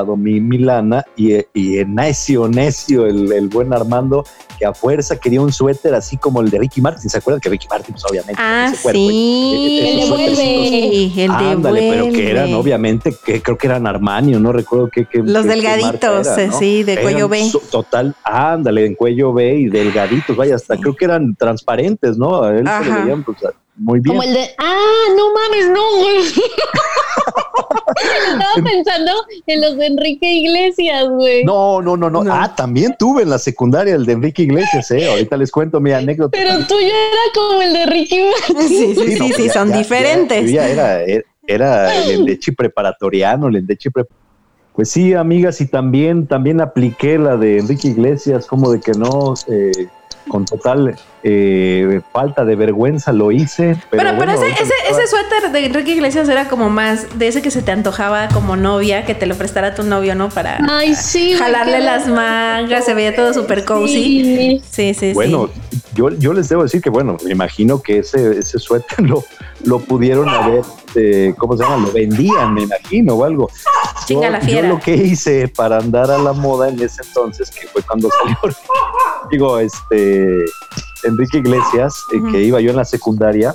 mi, mi lana y, y necio, necio, el, el buen Armando, que a fuerza quería un suéter así como el de Ricky Martin. ¿Se acuerdan que Ricky Martin, pues obviamente, Ah, ese cuerpo, sí. eh, El devuelve. Sí, el Ándale, pero que eran devuelve. obviamente, que creo que eran Armani, no recuerdo qué. qué- Los qué- delgaditos, marca era, ¿no? sí, de cuello Eran B. Total, ándale, en cuello B y delgaditos, vaya, hasta Sí. creo que eran transparentes, ¿no? A él se le veían pues, muy bien. Como el de, ah, no mames, no, güey. (laughs) Estaba pensando en los de Enrique Iglesias, güey. No, no, no, no, No. Ah, también tuve en la secundaria el de Enrique Iglesias, ¿eh? Ahorita les cuento mi anécdota. Pero tuyo era como el de Ricky Martin. Sí, sí, sí, no, sí, ya- son ya- diferentes. ya- ya era, era, era el endechi preparatoriano, el endechi pre- Pues sí, amigas, y también, también apliqué la de Enrique Iglesias, como de que no, eh, con total eh, falta de vergüenza lo hice. Pero, Pero, pero bueno, ese, ese, ese suéter de Enrique Iglesias era como más de ese que se te antojaba como novia, que te lo prestara tu novio, ¿no? Para Ay, sí, güey, jalarle las bueno. mangas, se veía todo súper cozy. Sí. Sí, sí, sí. Yo, yo les debo decir que, bueno, me imagino que ese, ese suéter (laughs) lo, lo pudieron haber, eh, ¿cómo se llama? Lo vendían, me imagino, o algo. Yo, Chinga la yo fiera. lo que hice para andar a la moda en ese entonces, que fue cuando salió, (laughs) digo, este, Enrique Iglesias, eh, que iba yo en la secundaria,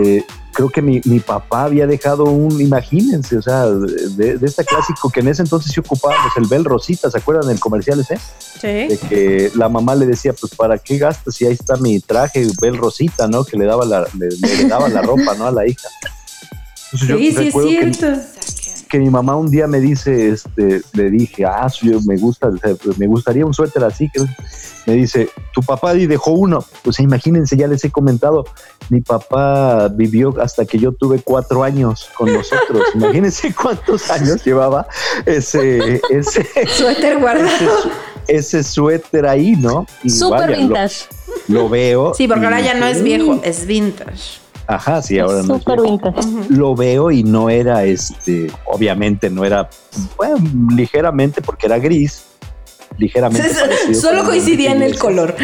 eh, creo que mi, mi papá había dejado un, imagínense, o sea, de, de este clásico que en ese entonces sí ocupábamos, el Bel Rosita, ¿se acuerdan del comercial ese? Sí. de que la mamá le decía, pues ¿para qué gastas si ahí está mi traje Bel Rosita, ¿no? Que le daba la, le, le daba la ropa, ¿no? A la hija. Entonces, yo Sí, sí, es recuerdo que, cierto. Que mi mamá un día me dice, este, le dije, ah, yo me gusta, pues, me gustaría un suéter así. Que me dice, tu papá y dejó uno. Pues imagínense, ya les he comentado, mi papá vivió hasta que yo tuve cuatro años con nosotros. (laughs) Imagínense cuántos años llevaba ese, ese, Suéter guardado. ese, ese suéter ahí, ¿no? Y Súper vaya, lo- vintage. Lo, veo. Sí, porque ahora ya no es viejo, es vintage. Ajá, sí, ahora no. Lo veo y no era este, obviamente no era, bueno, ligeramente porque era gris, ligeramente. Solo coincidía en el color.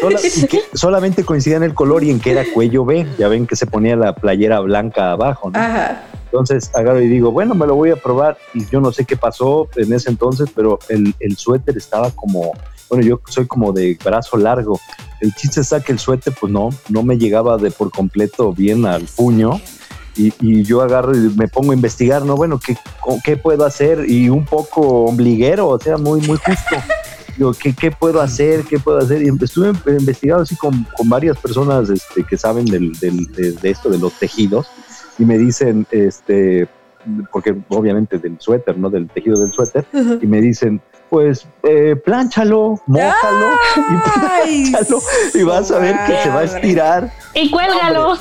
Sola- y que (laughs) solamente coincidía en el color y en que era cuello B. Ya ven que se ponía la playera blanca abajo, ¿no? Ajá. Entonces agarro y digo, bueno, me lo voy a probar. Y yo no sé qué pasó en ese entonces, pero el, el suéter estaba como, bueno, yo soy como de brazo largo. El chiste está que el suéter, pues no, no me llegaba de por completo bien al puño. Y, y yo agarro y me pongo a investigar, ¿no? Bueno, ¿qué, ¿qué puedo hacer? Y un poco ombliguero, o sea, muy, muy justo. Digo, ¿qué, ¿qué puedo hacer? ¿Qué puedo hacer? Y estuve investigando así con, con varias personas este, que saben del, del- de, de esto, de los tejidos, y me dicen, este, porque obviamente del suéter, ¿no? Del tejido del suéter, y me dicen, pues, eh, plánchalo, mójalo, y (laughs) plánchalo, y vas a ver que se va a estirar. Y cuélgalo.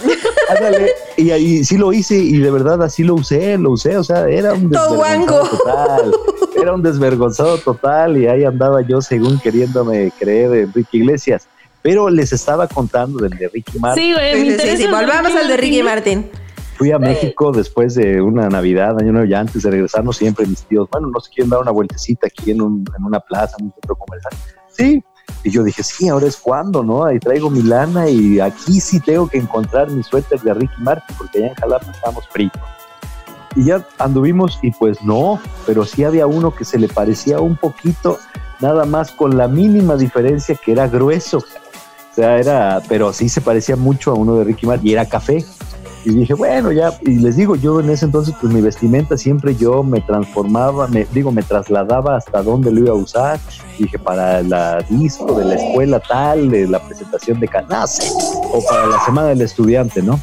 Ándale. Y ahí sí lo hice y de verdad así lo usé, lo usé, o sea, era un desvergonzado total. Era un desvergonzado total y ahí andaba yo según queriéndome creer de Enrique Iglesias. Pero les estaba contando del de Ricky Martin. Sí, güey. Me sí, sí, Volvamos al de Ricky Martin. Martin. Fui a México después de una Navidad, año nuevo, ya antes de regresarnos, siempre mis tíos, bueno, no se quieren dar una vueltecita aquí en, un- en una plaza, en un centro comercial. Sí. Y yo dije, sí, ahora es cuando, ¿no? Ahí traigo mi lana y aquí sí tengo que encontrar mi suéter de Ricky Martin, porque allá en Jalapa estábamos fritos. Y ya anduvimos y pues no, pero sí había uno que se le parecía un poquito, nada más con la mínima diferencia que era grueso. O sea, era, pero sí se parecía mucho a uno de Ricky Martin y era café. Y dije, bueno, ya, y les digo, yo en ese entonces, pues mi vestimenta siempre yo me transformaba, me digo, me trasladaba hasta dónde lo iba a usar. Dije, para la disco de la escuela tal, de la presentación de canase, o para la semana del estudiante, ¿no?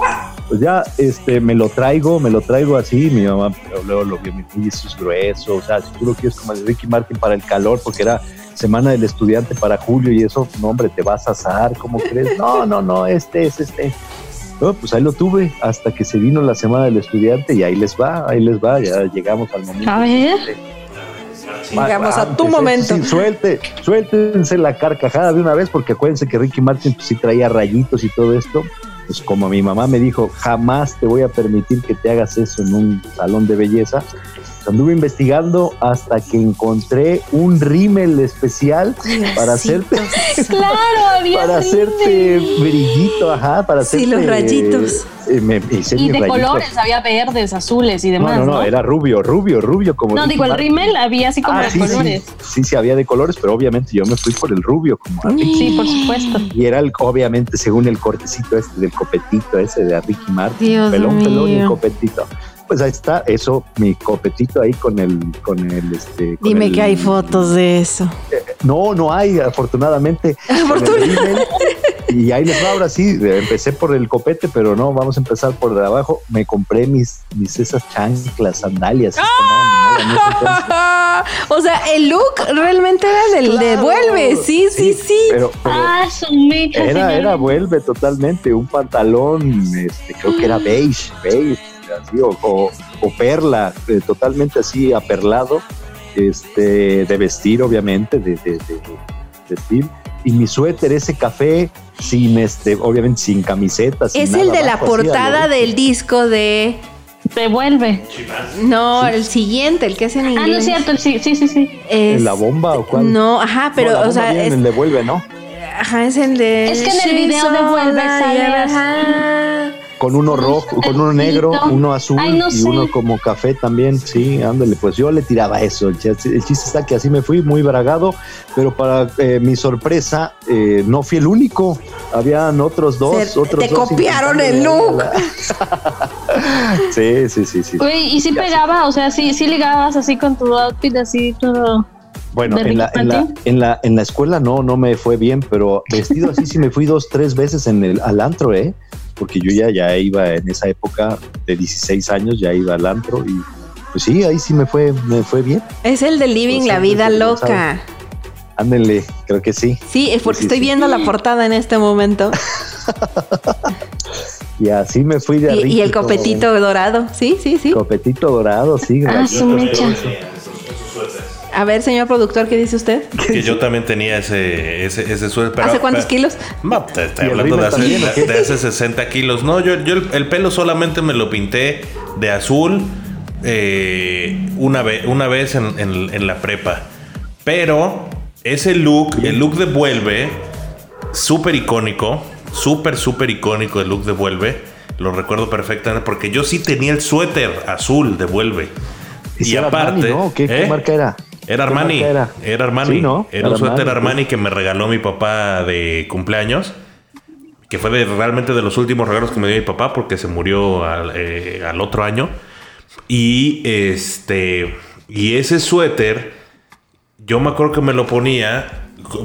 Pues ya, este, me lo traigo, me lo traigo así, mi mamá luego lo vio, mi es grueso, o sea, si tú lo quieres como de Ricky Martin para el calor, porque era semana del estudiante para julio y eso, no, hombre, te vas a asar, ¿cómo crees? No, no, no, este es este. No, pues ahí lo tuve hasta que se vino la semana del estudiante y ahí les va, ahí les va, ya llegamos al momento. A ver. Llegamos a tu momento. Sí, suelte, suéltense la carcajada de una vez, porque acuérdense que Ricky Martin pues, sí traía rayitos y todo esto. pues como mi mamá me dijo, jamás te voy a permitir que te hagas eso en un salón de belleza. Anduve investigando hasta que encontré un rímel especial para hacerte (laughs) Claro, había para hacerte brillito, ajá, para Sí, hacerte los rayitos. eh, me hice Y de rayitos. colores, había verdes, azules y No, demás. no, No, no, era rubio, rubio, rubio como No, digo, el rímel había así como Ah, de sí, colores. sí, sí, sí, había de colores, pero obviamente yo me fui por el rubio como a Ricky. Sí, por supuesto. Y era el, obviamente según el cortecito este del copetito ese de Ricky Martin. Dios pelón, pelón y mío. copetito. Pues ahí está, eso, mi copetito ahí con el, con el, este. con Dime el- que hay fotos de eso. No, no hay, afortunadamente. (laughs) Y ahí les va ahora sí, empecé por el copete, pero no, vamos a empezar por de abajo. Me compré mis, mis esas chanclas, sandalias. ¡Ah! de (laughs) o sea, el look realmente era del de Claro. vuelve. Sí, sí, sí. Pero, pero Ah, su mecha, era, señora. era vuelve totalmente, un pantalón, este, creo que era beige, beige, así, o, o- o perla, eh, totalmente así aperlado, este, de vestir, obviamente, de, de- de- de vestir. Y mi suéter, ese café, sin este, obviamente sin camiseta. sin es nada el de la abajo, portada del disco de. Devuelve. No, el siguiente, el que es en inglés. Ah, no es cierto, el sí, sí, sí, sí. Es- ¿En la bomba o cuál? No, ajá, pero, No, la o sea, viene es, en el devuelve, ¿no? ajá, es el de. Es que en el video de Vuelve sale Ajá. Con uno rojo, con uno negro, uno azul Ay, no y sé. uno como café también, sí, ándale, pues yo le tiraba eso. El chiste el chiste está que así me fui muy bragado, pero para eh, mi sorpresa eh, no fui el único. Habían otros dos, Se- otros te dos copiaron el look. (laughs) sí, sí, sí, sí. Güey, y sí pegaba, o sea, sí, sí ligabas así con tu outfit así todo. Bueno, ¿De en la, en, la, en, la, en la escuela no, no me fue bien, pero vestido así sí me fui dos, tres veces en el, al antro, ¿eh? Porque yo ya, ya iba en esa época de 16 años, ya iba al antro y pues sí, ahí sí me fue, me fue bien. Es el de Living Pues la Vida Loca. Ándenle, creo que sí. Sí, es porque Sí, estoy sí. viendo la portada en este momento. (laughs) Y así me fui de Y, y el copetito dorado. Sí, sí, sí. Copetito dorado, sí. Ah, su mecha. A ver, señor productor, ¿qué dice usted? Que yo también tenía ese, ese, ese ¿Hace cuántos pero- kilos? No, te estoy ¿Y el hablando de hace, también, o qué? de hace 60 kilos. No, yo, yo el, el pelo solamente me lo pinté de azul eh, una, vez una vez en, en- en la prepa. Pero ese look, el look de Vuelve, súper icónico, súper, súper icónico el look de Vuelve. Lo recuerdo perfectamente porque yo sí tenía el suéter azul de Vuelve. ¿Y. ¿Qué, qué ¿eh? marca era? Era ¿Qué Armani. Era? era? Armani. Sí, ¿no? Era un suéter Armani, que me regaló mi papá de cumpleaños. Que fue de, realmente de los últimos regalos que me dio mi papá porque se murió al, eh, al otro año. Y este. Y ese suéter. Yo me acuerdo que me lo ponía.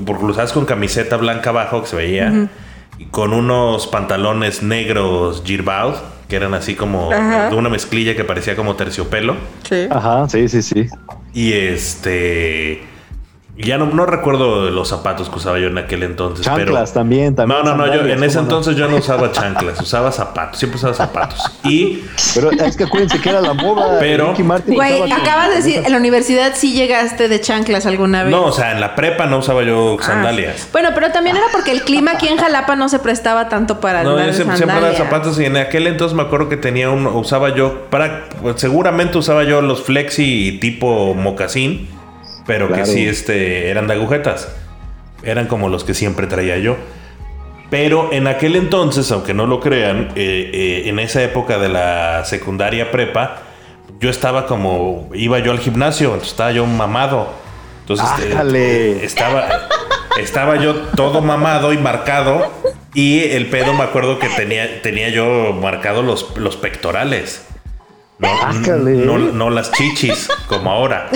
Porque lo usabas con camiseta blanca abajo que se veía. Y con unos pantalones negros Girbaud. Que eran así como Ajá. de una mezclilla que parecía como terciopelo. Sí. Ajá, sí, sí, sí. Y este. Ya no, no recuerdo los zapatos que usaba yo en aquel entonces. Chanclas pero, también, también. No, no, no. Yo, en ese entonces yo no usaba chanclas, usaba zapatos. Siempre usaba zapatos. Y. Pero es que acuérdense que era la moda. (laughs) Pero- Güey, acabas de decir, en la universidad sí llegaste de chanclas alguna vez. No, o sea, en la prepa no usaba yo Ah, sandalias. Bueno, pero también era porque el clima aquí en Jalapa no se prestaba tanto para No, andar yo siempre, siempre era zapatos y en aquel entonces me acuerdo que tenía un, usaba yo, para, pues, seguramente usaba yo los flexi tipo mocasín, pero que Claro. sí este, eran de agujetas. Eran como los que siempre traía yo. Pero en aquel entonces, aunque no lo crean, eh, eh, en esa época de la secundaria prepa, yo estaba como, iba yo al gimnasio, entonces estaba yo mamado. Entonces eh, Ájale. estaba, estaba yo todo mamado y marcado. Y el pedo me acuerdo que tenía, tenía yo marcado los, los pectorales. No, no, no las chichis, como ahora.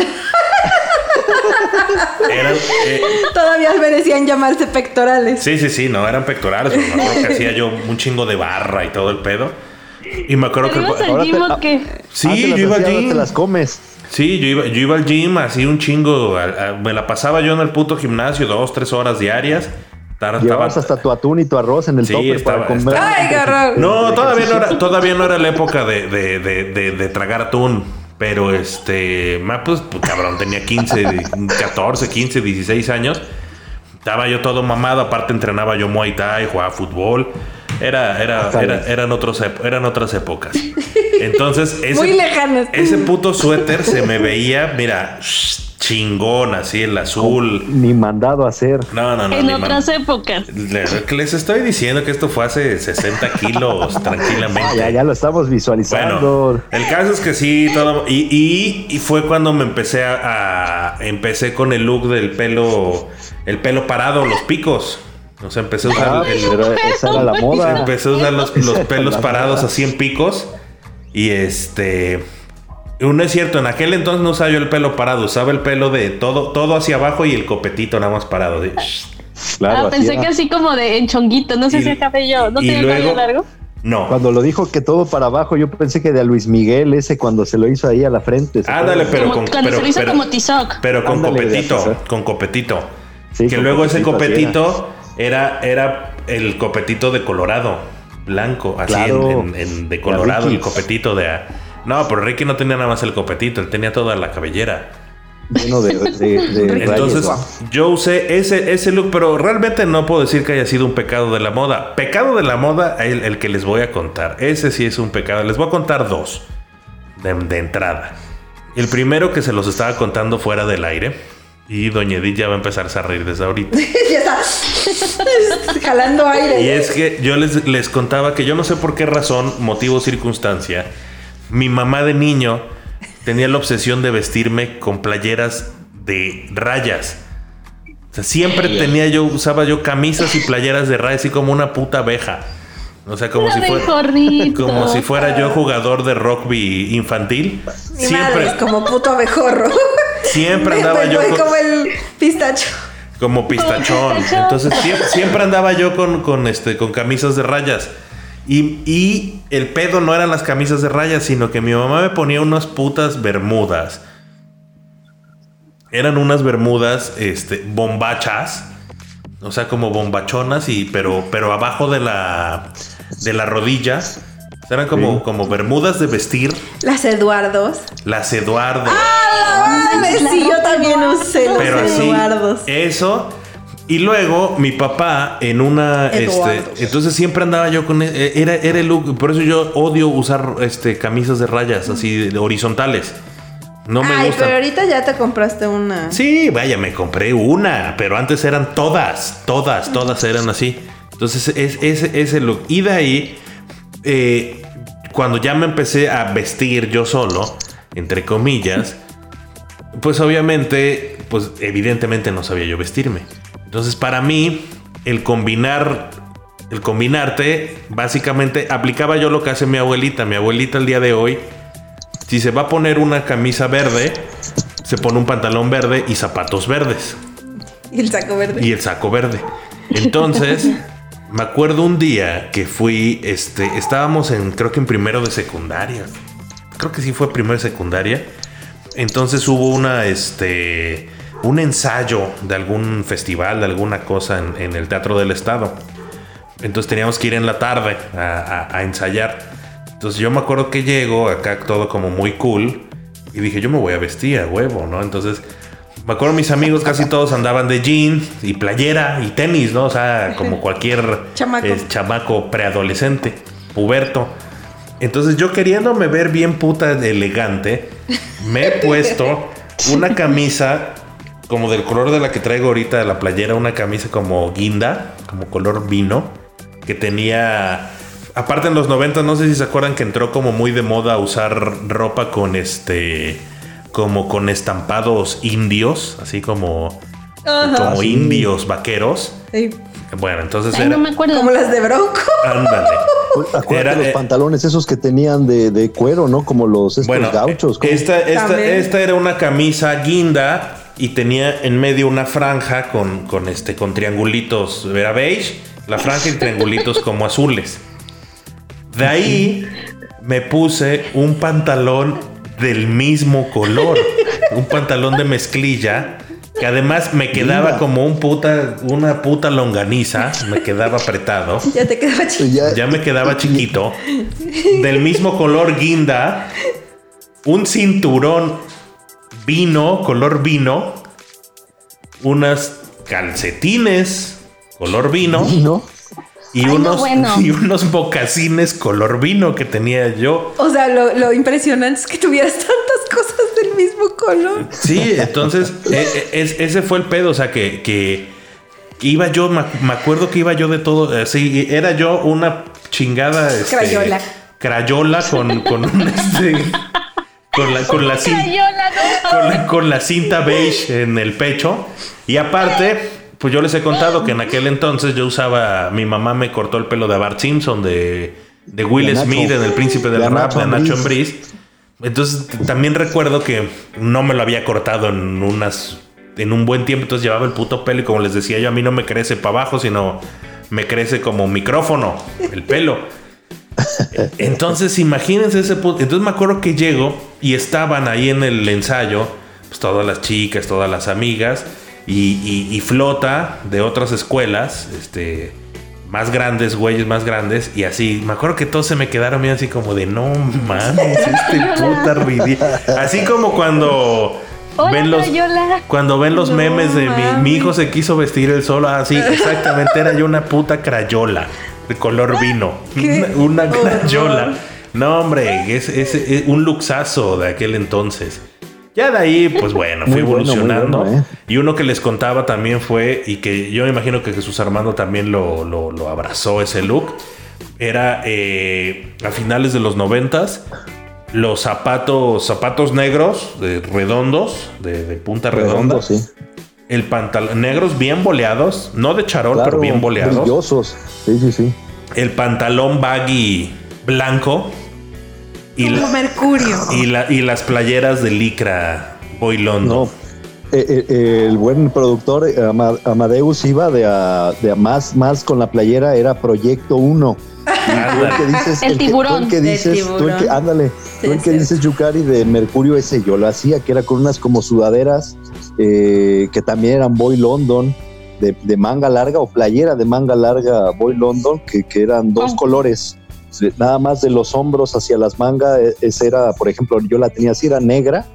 Eran, eh, Todavía merecían llamarse pectorales. Sí, sí, sí, no, eran pectorales. Me acuerdo que hacía yo un chingo de barra y todo el pedo. Y me acuerdo ¿Pero que. ibas al ahora gym te- o qué? Sí, las yo iba al gym. te las comes. Sí, yo iba, yo iba al gym así un chingo. a- a- me la pasaba yo en el puto gimnasio dos, tres horas diarias. Llevabas estaba- hasta tu atún y tu arroz en el Sí, topper estaba- para comer. estaba- ¡Ay, garro! No, todavía no era, todavía no era la época de, de, de, de- de tragar atún. Pero este, pues, pues, cabrón, tenía 15, 14, 15, 16 años. Estaba yo todo mamado, aparte entrenaba yo Muay Thai, jugaba fútbol. Era, era, era- eran, otros, eran otras épocas. (laughs) Entonces, ese, Muy lejanas. ese puto suéter se me veía, mira, chingón, así el azul. Ni mandado a hacer. No, no, no. en otras épocas. Les estoy diciendo que esto fue hace 60 kilos (laughs) tranquilamente. Ya, ya lo estamos visualizando. Bueno, el caso es que sí, todo. Y, y- y fue cuando me empecé a, a- Empecé con el look del pelo. El pelo parado, los picos. O sea, empecé a usar Ah, el- pero esa era la moda. Empecé a usar los, los (laughs) pelos parados así en picos. Y este. No es cierto, en aquel entonces no usaba yo el pelo parado, usaba el pelo de todo, todo hacia abajo y el copetito nada más parado. de- Claro, ah, pensé era. que así como de en chonguito, no sé Y- si el cabello, no luego- cabello largo. No. Cuando lo dijo que todo para abajo, yo pensé que de a Luis Miguel ese cuando se lo hizo ahí a la frente. ¿se Ándale, pero Como con cuando pero, se lo hizo pero- como Tizoc. pero con Ándale, copetito, con copetito. Sí, que con luego ese copetito, copetito era, era el copetito de Colorado, blanco, así Claro. en, en- en- de Colorado, el copetito de... No, pero Ricky no tenía nada más el copetito, él tenía toda la cabellera. Lleno de, de- de (laughs) rayos. Entonces yo usé ese, ese look, pero realmente no puedo decir que haya sido un pecado de la moda. Pecado de la moda, el, el que les voy a contar. Ese sí es un pecado. Les voy a contar dos de, de entrada. El primero que se los estaba contando fuera del aire. Y Doña Edith ya va a empezarse a reír desde ahorita. (laughs) ya está. (laughs) Jalando aire. Y es que yo les, les contaba que yo no sé por qué razón, motivo o circunstancia, mi mamá de niño tenía la obsesión de vestirme con playeras de rayas. O sea, siempre tenía yo, usaba yo camisas y playeras de rayas, así como una puta abeja. O sea, como si fuera. Como si fuera yo jugador de rugby infantil. Mi Siempre, madre como puto abejorro. siempre andaba Me yo con- como el pistacho. Como pistachón. pistachón. Entonces siempre, siempre andaba yo con, con, este, con camisas de rayas. Y, y el pedo no eran las camisas de rayas, sino que mi mamá me ponía unas putas bermudas. Eran unas bermudas este, bombachas. O sea, como bombachonas, y, pero, pero abajo de la, de la rodilla. Eran como, como bermudas de vestir. Las Eduardos. Las Eduardo. ¡Ah! Sí, yo también usé los Pero así, Eduardos. eso. Y luego mi papá en una, Eduardos. este, entonces siempre andaba yo con, e- era, era el look, por eso yo odio usar, este, camisas de rayas así de horizontales. No me Ay, gusta. pero ahorita ya te compraste una. Sí, vaya, me compré una, pero antes eran todas, todas, todas eran así. Entonces, es, ese ese look. Y de ahí, eh, cuando ya me empecé a vestir yo solo, entre comillas, pues obviamente, pues evidentemente no sabía yo vestirme. Entonces, para mí, el combinar, el combinarte, básicamente aplicaba yo lo que hace mi abuelita. Mi abuelita el día de hoy, si se va a poner una camisa verde, se pone un pantalón verde y zapatos verdes Y el saco verde. y el saco verde. Entonces, (laughs) me acuerdo un día que fui, este, estábamos en, creo que en primero de secundaria. Creo que sí fue primero de secundaria. Entonces hubo una, este, un ensayo de algún festival, de alguna cosa en, el Teatro del Estado. Entonces teníamos que ir en la tarde a, a- a ensayar. Entonces yo me acuerdo que llego acá todo como muy cool. Y dije, yo me voy a vestir a huevo, ¿no? Entonces, me acuerdo mis amigos casi todos andaban de jeans y playera y tenis, ¿no? O sea, como (laughs) cualquier Chamaco. eh, chamaco preadolescente, puberto. Entonces yo queriéndome ver bien puta elegante, me he (laughs) puesto una camisa como del color de la que traigo ahorita de la playera, una camisa como guinda, como color vino, que tenía... Aparte en los 90, no sé si se acuerdan que entró como muy de moda usar ropa con este... Como con estampados indios, así como... Ajá. Como Sí. indios vaqueros. Sí. Bueno, entonces Ay, era... no me acuerdo. Como las de Bronco. Ándale. Acuérdate Era, los eh, pantalones esos que tenían de, de cuero, ¿no? Como los estos Bueno, gauchos. ¿cómo? esta, esta, esta era una camisa guinda y tenía en medio una franja con, con, este, con triangulitos, era beige, la franja y triangulitos (laughs) como azules. De ahí me puse un pantalón del mismo color, un pantalón de mezclilla. Que además me quedaba Linda. como un puta, una puta longaniza, me quedaba apretado. (laughs) Ya te quedaba chido. Ya- Ya me quedaba (laughs) chiquito. Del mismo color guinda. Un cinturón vino, color vino. Unas calcetines, color vino. ¿no? Y, Ay, no, unos, bueno. (laughs) y unos mocasines color vino que tenía yo. O sea, lo, lo impresionante es que tuvieras tantas cosas del mismo color. Sí, entonces e- (laughs) e- es- ese fue el pedo, o sea, que, que iba yo, me, me acuerdo que iba yo de todo, así, era yo una chingada... este, Crayola. Crayola con, con un, este, con la, con la cinta... Crayola, no. con la, con la cinta beige en el pecho. Y aparte, pues yo les he contado que en aquel entonces yo usaba, mi mamá me cortó el pelo de Bart Simpson, de, de Will De Nacho. Smith en El Príncipe del De Rap, de Nacho. Ambriz. Entonces también recuerdo que no me lo había cortado en unas en un buen tiempo, entonces llevaba el puto pelo y como les decía yo, a mí no me crece para abajo, sino me crece como micrófono, el pelo. (laughs) Entonces, imagínense ese punto. Entonces me acuerdo que llego y estaban ahí en el ensayo, pues todas las chicas, todas las amigas, y, y- y flota de otras escuelas, este, más grandes, güeyes más grandes, y así. Me acuerdo que todos se me quedaron bien así como de no mames, (laughs) este puta ridículo. Así como cuando. Hola, ven los, cuando ven los No memes de mi, hijo se quiso vestir él solo, así, exactamente, era yo una puta crayola de color vino. (laughs) Qué Una, crayola. No, hombre, es, es- es un luxazo de aquel entonces. Ya de ahí, pues bueno, fui Muy bueno, muy evolucionando. bueno, ¿eh? Y uno que les contaba también fue, y que yo me imagino que Jesús Armando también lo, lo- lo abrazó ese look, era eh, a finales de los noventas, los zapatos, zapatos negros, de, redondos, de, de punta redonda. Redondo, sí. El pantalón, negros bien boleados, no de charol, Claro, pero bien boleados. brillosos. Sí, sí, sí. El pantalón baggy blanco. Y, Como la- Mercurio. y, la- y las playeras de licra Boy London. No. Eh, eh, eh, el buen productor Ama- Amadeus iba de a, de a más, más con la playera, era Proyecto 1. Tú el que dices, El que- tiburón. tú el que dices, tú el que, tiburón. ándale, Sí, tú el que dices Yukari de Mercurio ese, yo lo hacía, que era con unas como sudaderas eh, que también eran Boy London, de, de manga larga o playera de manga larga Boy London, que, que eran dos Oh. colores. Nada más de los hombros hacia las mangas, eh, esa era, por ejemplo, yo la tenía así, era negra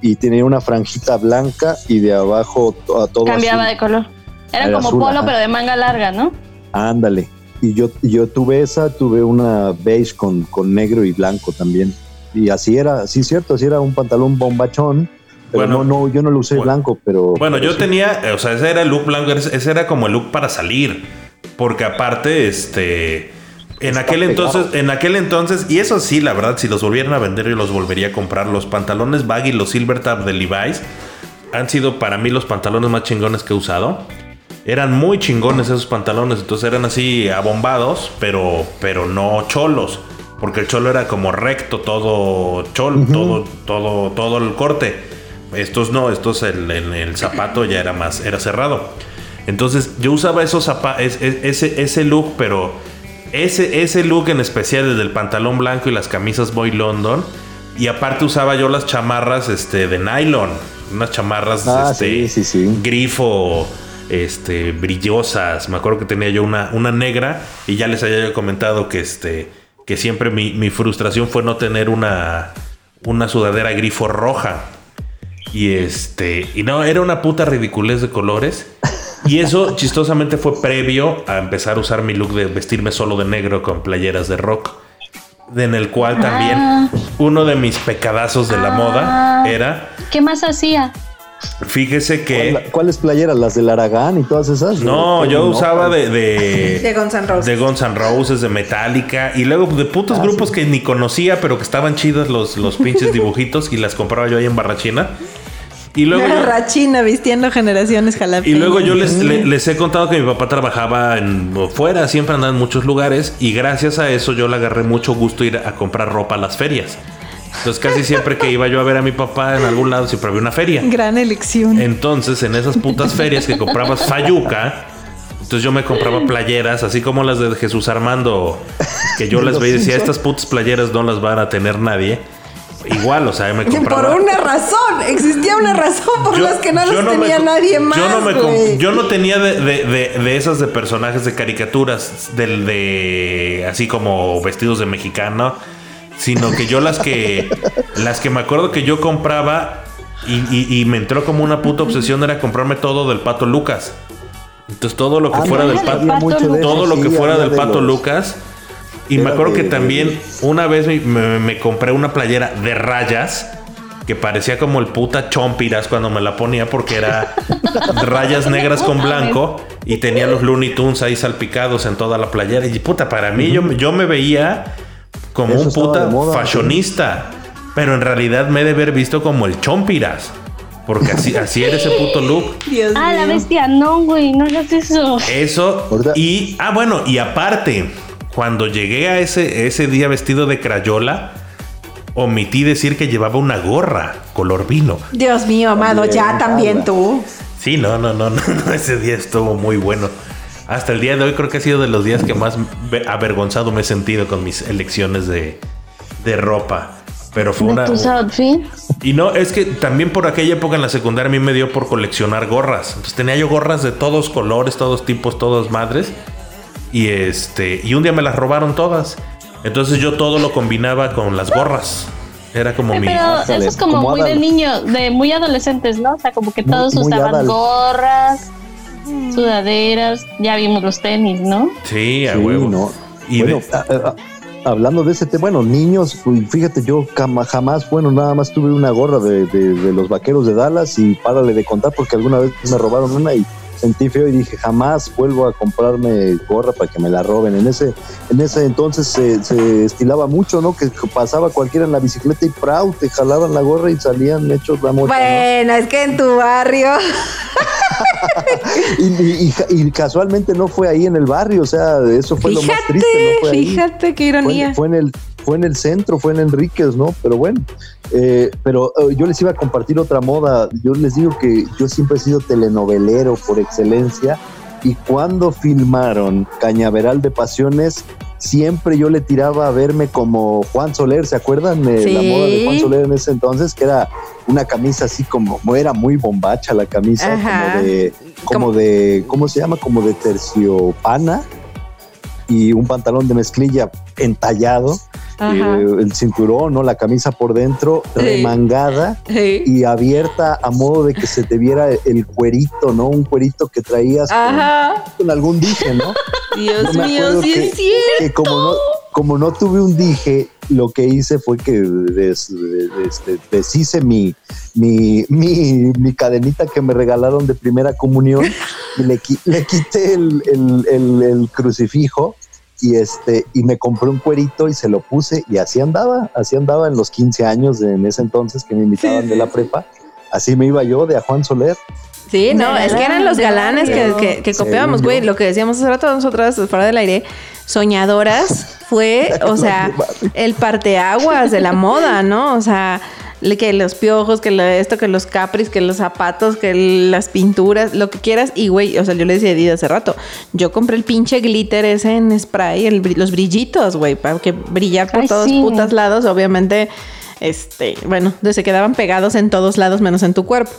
y tenía una franjita blanca y de abajo a todo Cambiaba azul. de color. Era Era como azul, polo, ajá. pero de manga larga, ¿no? Ándale. Y yo, yo tuve esa, tuve una beige con, con negro y blanco también. Y así era, sí, cierto, así era un pantalón bombachón. Pero Bueno, no, no, yo no lo usé bueno. blanco, pero. Bueno, pero yo sí. tenía, o sea, ese era el look blanco, ese era como el look para salir. Porque aparte, este. En aquel pegado. entonces, en aquel entonces, y eso sí, la verdad, si los volvieran a vender, yo los volvería a comprar. Los pantalones baggy, los silver tap de Levi's, han sido para mí los pantalones más chingones que he usado. Eran muy chingones esos pantalones, entonces eran así abombados, pero, pero no cholos. Porque el cholo era como recto, todo cholo, todo, todo, todo el corte. Estos no, estos el, el- el zapato ya era más, era cerrado. Entonces yo usaba esos zapa- es- es- ese, ese look, pero ese, ese look en especial, el del pantalón blanco y las camisas Boy London. Y aparte usaba yo las chamarras este, de nylon. Unas chamarras Ah, este, sí, sí, sí. grifo, este, brillosas. Me acuerdo que tenía yo una, una negra y ya les había comentado que, este, que siempre mi, mi frustración fue no tener una, una sudadera grifo roja. Y este, y no, era una puta ridiculez de colores. Y eso chistosamente fue previo a empezar a usar mi look de vestirme solo de negro con playeras de rock. En el cual también Ah. uno de mis pecadazos de la Ah. moda era, ¿Qué más hacía? fíjese que... ¿Cuál- ¿Cuáles playeras? ¿Las del Aragán y todas esas? No, yo usaba de, De (laughs) de, Guns N' Roses. de Guns N' Roses, de Metallica y luego de putos Ah, grupos sí. que ni conocía, pero que estaban chidos los, los pinches dibujitos y las compraba yo ahí en Barrachina. Y (laughs) luego, yo- Rachina vistiendo generaciones jalapeñas. y luego yo les, le- les he contado que mi papá trabajaba en fuera, siempre andaba en muchos lugares y gracias a eso yo le agarré mucho gusto ir a comprar ropa a las ferias. Entonces casi siempre que iba yo a ver a mi papá en algún lado siempre había una feria. Gran elección. Entonces, en esas putas ferias que comprabas fayuca, entonces yo me compraba playeras, así como las de Jesús Armando, que yo las veía y decía, estas putas playeras no las van a tener nadie. Igual, o sea, me (laughs) compraba... Por una razón. Existía una razón por Yo- las que no me tenía nadie más. Yo no, me yo no tenía de, de- de- de esas de personajes de caricaturas, del de así como vestidos de mexicano, sino que yo las que (laughs) las que me acuerdo que yo compraba y, y- y me entró como una puta obsesión era comprarme todo del pato Lucas. Entonces todo lo que Ah, fuera no, del pato, de todo lo que fuera del de pato Lucas. Y me acuerdo que de- también una vez me, me- me compré una playera de rayas que parecía como el puta chompiras cuando me la ponía porque era (laughs) rayas negras con blanco y tenía los Looney Tunes ahí salpicados en toda la playera. Y puta, para mí yo, yo me veía como Eso un puta moda, fashionista. Pero en realidad me he de haber visto como el chompiras. Porque así, así era ese puto look. (laughs) Dios Ah, la bestia, no, güey, no hagas eso. Eso. Y, ah, bueno, y aparte, cuando llegué a ese, ese día vestido de crayola, omití decir que llevaba una gorra color vino. Dios mío, amado, También, ya también tú. Sí, no, no, no, (laughs) no, no, ese día estuvo muy bueno. Hasta el día de hoy creo que ha sido de los días que más ve- avergonzado me he sentido con mis elecciones de, de ropa. Pero fue De una... tus outfits. Y no, es que también por aquella época en la secundaria a mí me dio por coleccionar gorras. Entonces tenía yo gorras de todos colores, todos tipos, todas madres. Y este, y un día me las robaron todas. Entonces yo todo lo combinaba con las gorras. Era como mi Pero eso es como, como muy de niños, de muy adolescentes, ¿no? O sea, como que todos muy usaban Adal. gorras, sudaderas, ya vimos los tenis, ¿no? Sí, a Sí, huevo. no. Y bueno, de- a- a- hablando de ese tema, bueno, niños, fíjate, yo cama- jamás, bueno, nada más tuve una gorra de, de- de los vaqueros de Dallas y párale de contar porque alguna vez me robaron una y sentí feo y dije, jamás vuelvo a comprarme gorra para que me la roben. En ese, en ese entonces se, se estilaba mucho, ¿no? Que pasaba cualquiera en la bicicleta y prau, te jalaban la gorra y salían hechos la ¿no? Bueno, es que en tu barrio. (laughs) Y, y- y- y casualmente no fue ahí en el barrio, o sea, eso fue lo más triste, no fue ahí. fíjate qué Fue, ironía. fue en el fue en el centro, fue en Enríquez, ¿no? Pero bueno, eh, pero eh, yo les iba a compartir otra moda. Yo les digo que yo siempre he sido telenovelero por excelencia y cuando filmaron Cañaveral de Pasiones, siempre yo le tiraba a verme como Juan Soler, ¿se acuerdan? de La moda de Juan Soler en ese entonces, que era una camisa así como, era muy bombacha la camisa, Ajá. como de, como Como- de, ¿cómo se llama? Como de terciopana y un pantalón de mezclilla entallado, eh, el cinturón, ¿no? La camisa por dentro, Sí. remangada Sí. y abierta a modo de que se te viera el cuerito, ¿no? Un cuerito que traías con, Ajá. con algún dije, ¿no? Dios mío, sí que- es cierto. que como no, como no tuve un dije, lo que hice fue que des- des- este, deshice mi, mi, mi, mi cadenita que me regalaron de primera comunión y le, le quité el, el- el- el crucifijo y este y me compré un cuerito y se lo puse y así andaba, así andaba en los 15 años de- en ese entonces que me invitaban de la prepa. Así me iba yo de a Juan Soler. Sí, no, es que eran los galanes que, que, copiábamos, güey. Lo que decíamos hace rato nosotras fuera del aire, soñadoras, fue, (laughs) o sea, el parteaguas de la moda, ¿no? O sea, que los piojos, que lo- esto, que los capris, que los zapatos, que las pinturas, lo que quieras. Y, güey, o sea, yo le decía a Edith hace rato, yo compré el pinche glitter ese en spray, el los brillitos, güey, para que brillar por Ay, todos sí. putas lados, obviamente. Este, bueno, se quedaban pegados en todos lados menos en tu cuerpo.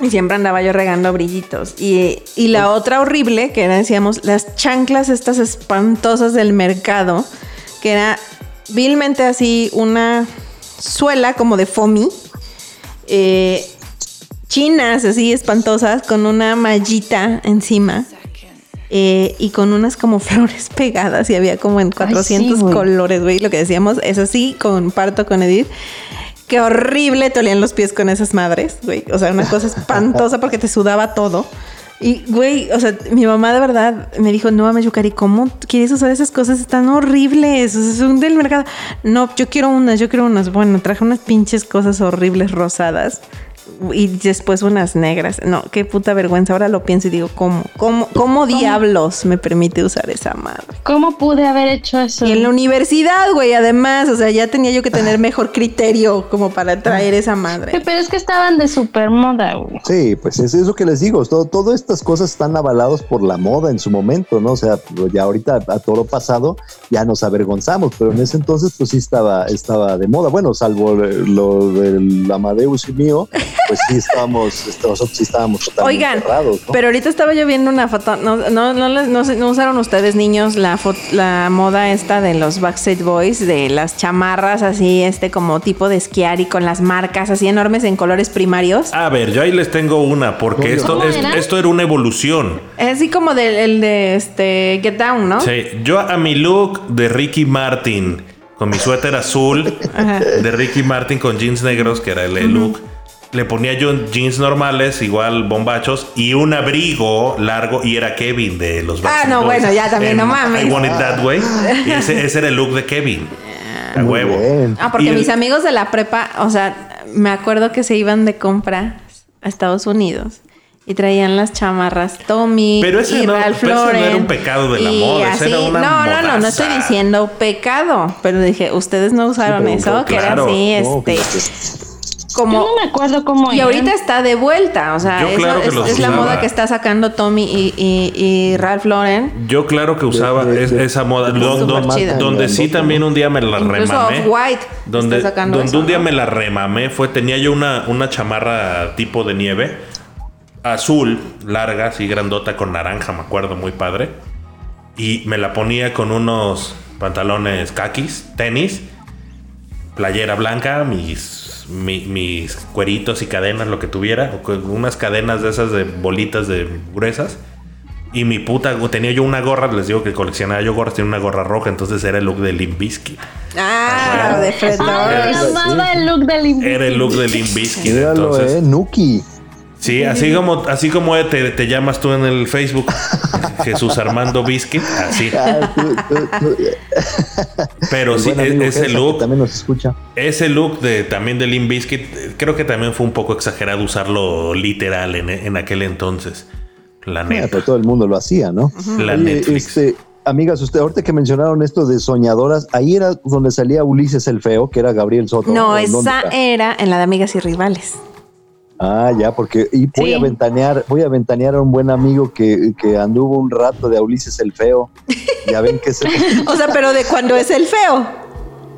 Y siempre andaba yo regando brillitos. Y, y la otra horrible, que era, decíamos, las chanclas estas espantosas del mercado, que era vilmente así una suela como de foamy, eh, chinas así espantosas, con una mallita encima. eh, y con unas como (laughs) flores pegadas y había como en 400 güey. colores, güey. Lo que decíamos es así, comparto con Edith. Qué horrible te olían los pies con esas madres, güey. O sea, una cosa espantosa porque te sudaba todo. Y, güey, o sea, mi mamá de verdad me dijo, no mames, Yukari, ¿cómo quieres usar esas cosas? Están horribles, o sea, son del mercado. No, yo quiero unas, yo quiero unas. Bueno, traje unas pinches cosas horribles rosadas y después unas negras. No, qué puta vergüenza. Ahora lo pienso y digo, ¿cómo? ¿Cómo, cómo diablos me permite usar esa madre? ¿Cómo pude haber hecho eso? Y en la universidad, güey, además, o sea, ya tenía yo que tener mejor criterio como para traer esa madre. Pero es que estaban de super moda, güey. Sí, pues es eso que les digo, todo, todas estas cosas están avalados por la moda en su momento, ¿no? O sea, ya ahorita a todo lo pasado ya nos avergonzamos, pero en ese entonces pues sí estaba, estaba de moda, bueno, salvo lo del Amadeus y mío, pues sí estábamos, est- nosotros sí estábamos totalmente Oigan, cerrados, ¿no? pero ahorita estaba yo viendo una foto. No, no, no, no, usaron ustedes, niños, la, fo- la moda esta de los Backstreet Boys, de las chamarras así, este como tipo de esquiar y con las marcas así enormes en colores primarios. A ver, yo ahí les tengo una, porque esto, ¿Cómo es- esto era una evolución. Así como del el de este Get Down, ¿no? Sí, yo a mi look de Ricky Martin, con mi suéter azul, Ajá. de Ricky Martin con jeans negros, que era el look, le ponía yo jeans normales, igual bombachos, y un abrigo largo, y era Kevin de los Ah, no, Boys. bueno, ya también, no mames. I want it that way. Y (laughs) ese, ese era el look de Kevin. A Muy huevo. bien. Ah, porque Y el- mis amigos de la prepa, o sea, me acuerdo que se iban de compra a Estados Unidos y traían las chamarras Tommy Pero ese y no- Ralph pero ese no era un pecado de la moda, ese era una no, no, no, no estoy diciendo pecado, pero dije, ustedes no usaron eso, que era así, No, este, fíjate. Como Yo no me acuerdo cómo y ahorita está de vuelta, o sea, Yo eso claro que es, los es la moda que está sacando Tommy y, y- y Ralph Lauren. Yo claro que usaba de- es- de- esa moda. Don- don- chida. donde sí también un día me la Incluso remamé. Off-White Donde, donde eso, un día ¿no? me la remamé fue, tenía yo una, una chamarra tipo de nieve, azul, larga, así grandota, con naranja, me acuerdo, muy padre. Y me la ponía con unos pantalones kakis, tenis, playera blanca, mis, mi- mis cueritos y cadenas, lo que tuviera, o con unas cadenas de esas de bolitas de gruesas. Y mi puta, tenía yo una gorra, les digo que coleccionaba yo gorras, tenía una gorra roja, entonces era el look de Limp Bizkit. Ah, de Fred Ay, Durst. amaba el look del Limp Era el look de Limp Bizkit, Míralo, entonces. eh, Nuki. Sí, así como, así como te, te llamas tú en el Facebook, (laughs) Jesús Armando Biscuit, así. Ah, Pero sí, e- ese look, también nos escucha. ese look de también de Limp Bizkit, eh, creo que también fue un poco exagerado usarlo literal en, en aquel entonces. La neta. pero todo el mundo lo hacía, ¿no? La Oye, Netflix. este, amigas, usted ahorita que mencionaron esto de soñadoras, ahí era donde salía Ulises el feo, que era Gabriel Soto. No, ¿o en dónde esa era en la de Amigas y Rivales. Ah, ya, porque y voy Sí. a ventanear, voy a ventanear a un buen amigo que, que anduvo un rato de Ulises el feo. (laughs) Ya ven que se O sea, pero de cuando es el feo.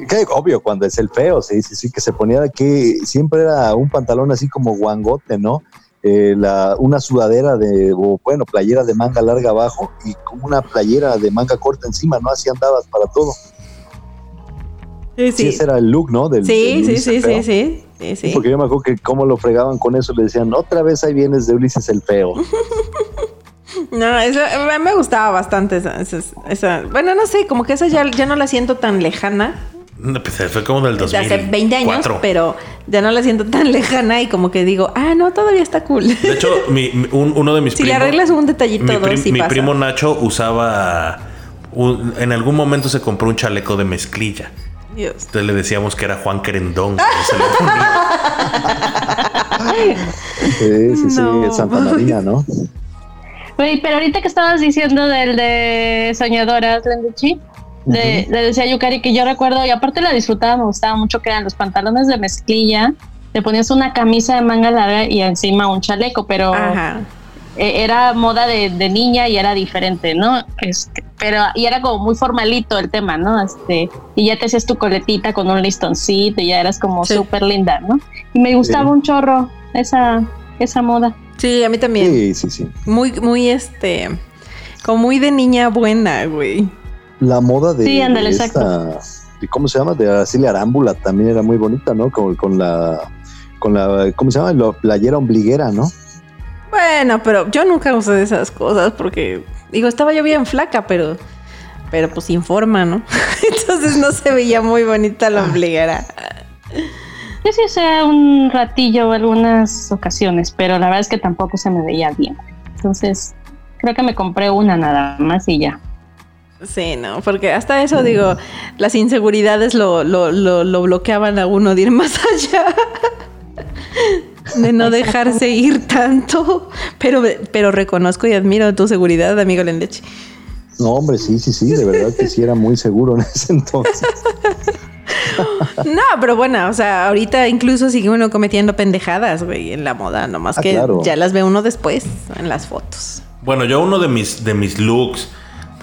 que obvio cuando es el feo, sí, sí, sí, que se ponía que siempre era un pantalón así como guangote, ¿no? Eh, la, una sudadera de, o bueno, playera de manga larga abajo y como una playera de manga corta encima, ¿no? Así andabas para todo. Sí, Sí, ese era el look, ¿no? Del, Sí, del sí, sí, sí, sí, sí, sí. Porque yo me acuerdo que cómo lo fregaban con eso, le decían, otra vez ahí vienes de Ulises el feo. (laughs) No, eso a mí me gustaba bastante esa, esa, esa- Bueno, no sé, como que esa ya, ya no la siento tan lejana. No, pues, fue como del De 2000. hace 20 años, pero ya no la siento tan (laughs) lejana y como que digo, ah, no, todavía está cool. De hecho, mi- mi- un- uno de mis Si le primos. arreglas un detallito, mi, dos, prim- sí mi pasa. primo Nacho usaba. un- en algún momento se compró un chaleco de mezclilla. Dios. Entonces le decíamos que era Juan Querendón. (laughs) Sí, sí, sí, No. Santa Marina, ¿no? Güey, pero ahorita que estabas diciendo del de soñadoras, Lenduchi, le, le decía Yukari que yo recuerdo, y aparte la disfrutaba, me gustaba mucho, que eran los pantalones de mezclilla, le ponías una camisa de manga larga y encima un chaleco, pero Ajá. Eh, era moda de, de niña y era diferente, ¿no? Este, pero, y era como muy formalito el tema, ¿no? Este, y ya te hacías tu coletita con un listoncito y ya eras como Sí. súper linda, ¿no? Y me gustaba Sí. un chorro esa, esa moda. Sí, a mí también. Sí, sí, sí. Muy, muy este. Como muy de niña buena, güey. La moda de, Sí, ándale, exacto. ¿cómo se llama? De Araceli Arámbula también era muy bonita, ¿no? Con, con la, con la, ¿cómo se llama? La playera ombliguera, ¿no? Bueno, pero yo nunca usé esas cosas porque, digo, estaba yo bien flaca, pero, pero pues informa, ¿no? (laughs) Entonces no se veía muy bonita la ombliguera. Yo sí usé un ratillo algunas ocasiones, pero la verdad es que tampoco se me veía bien. Entonces, creo que me compré una nada más y ya. Sí, no, porque hasta eso, digo, las inseguridades lo, lo, lo, lo bloqueaban a uno de ir más (laughs) allá. De no dejarse ir tanto. Pero, pero reconozco y admiro tu seguridad, amigo Lendechi. No, hombre, sí, sí, sí, de verdad que sí era muy seguro en ese entonces. No, pero bueno, o sea, ahorita incluso sigue uno cometiendo pendejadas, güey, en la moda, nomás Ah, que claro. ya las ve uno después en las fotos. Bueno, yo uno de mis, de mis looks,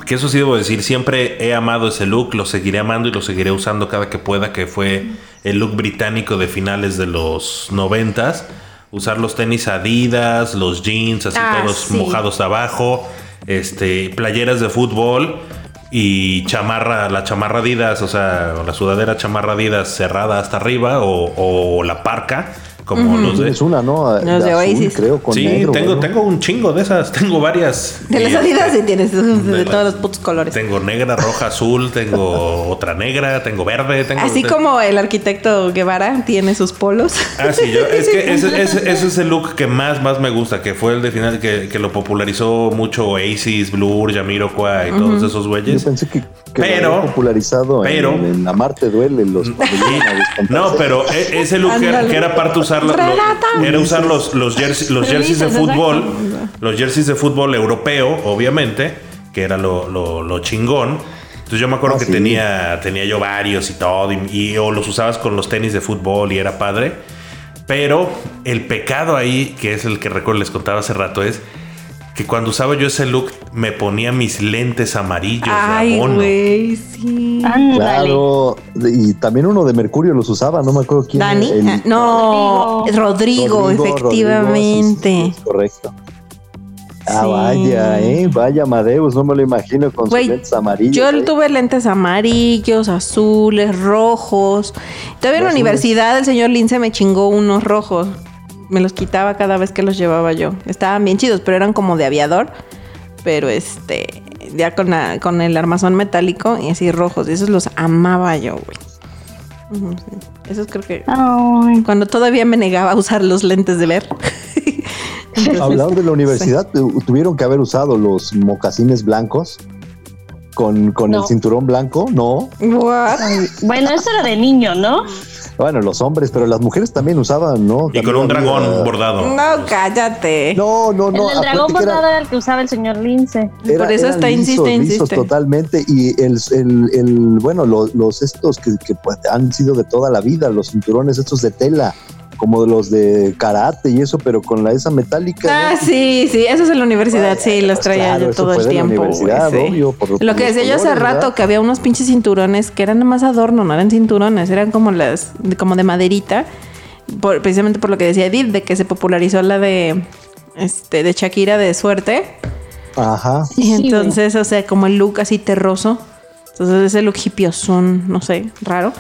que eso sí debo decir, siempre he amado ese look, lo seguiré amando y lo seguiré usando cada que pueda, que fue el look británico de finales de los noventas. usar los tenis Adidas, los jeans, así Ah, todos sí. mojados abajo, este, playeras de fútbol y chamarra, la chamarra Adidas, o sea, la sudadera chamarra Adidas cerrada hasta arriba o, o la parca, como los de... Tienes una, ¿no? Los de azul, Oasis. creo, con Sí, negro, tengo, ¿no? tengo un chingo de esas, tengo varias. De las este, sí tienes, de, de la- todos los putos colores. Tengo negra, roja, azul, tengo otra negra, tengo verde, tengo... Así como el arquitecto Guevara tiene sus polos. Ah, sí, yo, es que (laughs) ese, ese- ese es el look que más, más me gusta, que fue el de final, que, que lo popularizó mucho Oasis, Blur, Jamiroquai y todos esos Yo güeyes. pensé que, que Pero- lo había popularizado pero- en, en Amarte Duele los. (laughs) (laughs) No, pero e- ese look que que era parte usar era usar los, los, jersey- los jerseys de fútbol, los jerseys de fútbol europeo, obviamente, que era lo, lo- lo chingón. Entonces yo me acuerdo Ah, que sí. tenía, tenía yo varios y todo, y, y- o los usabas con los tenis de fútbol y era padre. Pero el pecado ahí, que es el que recuerdo les contaba hace rato, es que cuando usaba yo ese look me ponía mis lentes amarillos de Ay, abono. güey, sí. Ándale. Claro, y también uno de Mercurio los usaba, no me acuerdo quién. Dani. el- Ah, no, Rodrigo, efectivamente. Rodrigo, sí, sí, es correcto. Ah, Sí. vaya, eh, vaya Amadeus, no me lo imagino con sus lentes amarillos. Yo eh. tuve lentes amarillos, azules, rojos. Todavía en la universidad el señor Lince me chingó unos rojos. Me los quitaba cada vez que los llevaba yo. Estaban bien chidos, pero eran como de aviador. Pero este, ya con, la- con el armazón metálico y así rojos. Y esos los amaba yo, güey. Sí. Esos creo que... Ay. Cuando todavía me negaba a usar los lentes de ver. (laughs) Entonces, Hablando de la universidad, tu- tuvieron que haber usado los mocasines blancos con, con el cinturón blanco, ¿no? what? Bueno, eso era de niño, ¿no? Bueno, los hombres, pero las mujeres también usaban, ¿no? Y con un dragón había- bordado. No, cállate. No, no, no. el del dragón era- bordado era el que usaba el señor Lince. Era- Por eso está insiste, insiste. totalmente. Y el, el, el bueno, lo- los estos que, que, pues, han sido de toda la vida, los cinturones estos de tela, como de los de karate y eso, pero con la esa metálica. Ah, ¿no? sí, sí, eso es en la universidad, sí, los traía claro, yo eso todo fue el la tiempo. güey, universidad, sí. obvio, por- Lo que decía yo hace rato, ¿verdad? que había unos pinches cinturones que eran nada más adorno, no eran cinturones, eran como las, de- como de maderita, por- precisamente por lo que decía Edith, de que se popularizó la de, este, de Shakira de suerte. Ajá. Y Sí, entonces, o sea, como el look así terroso. Entonces ese look hipiosón, no sé, raro.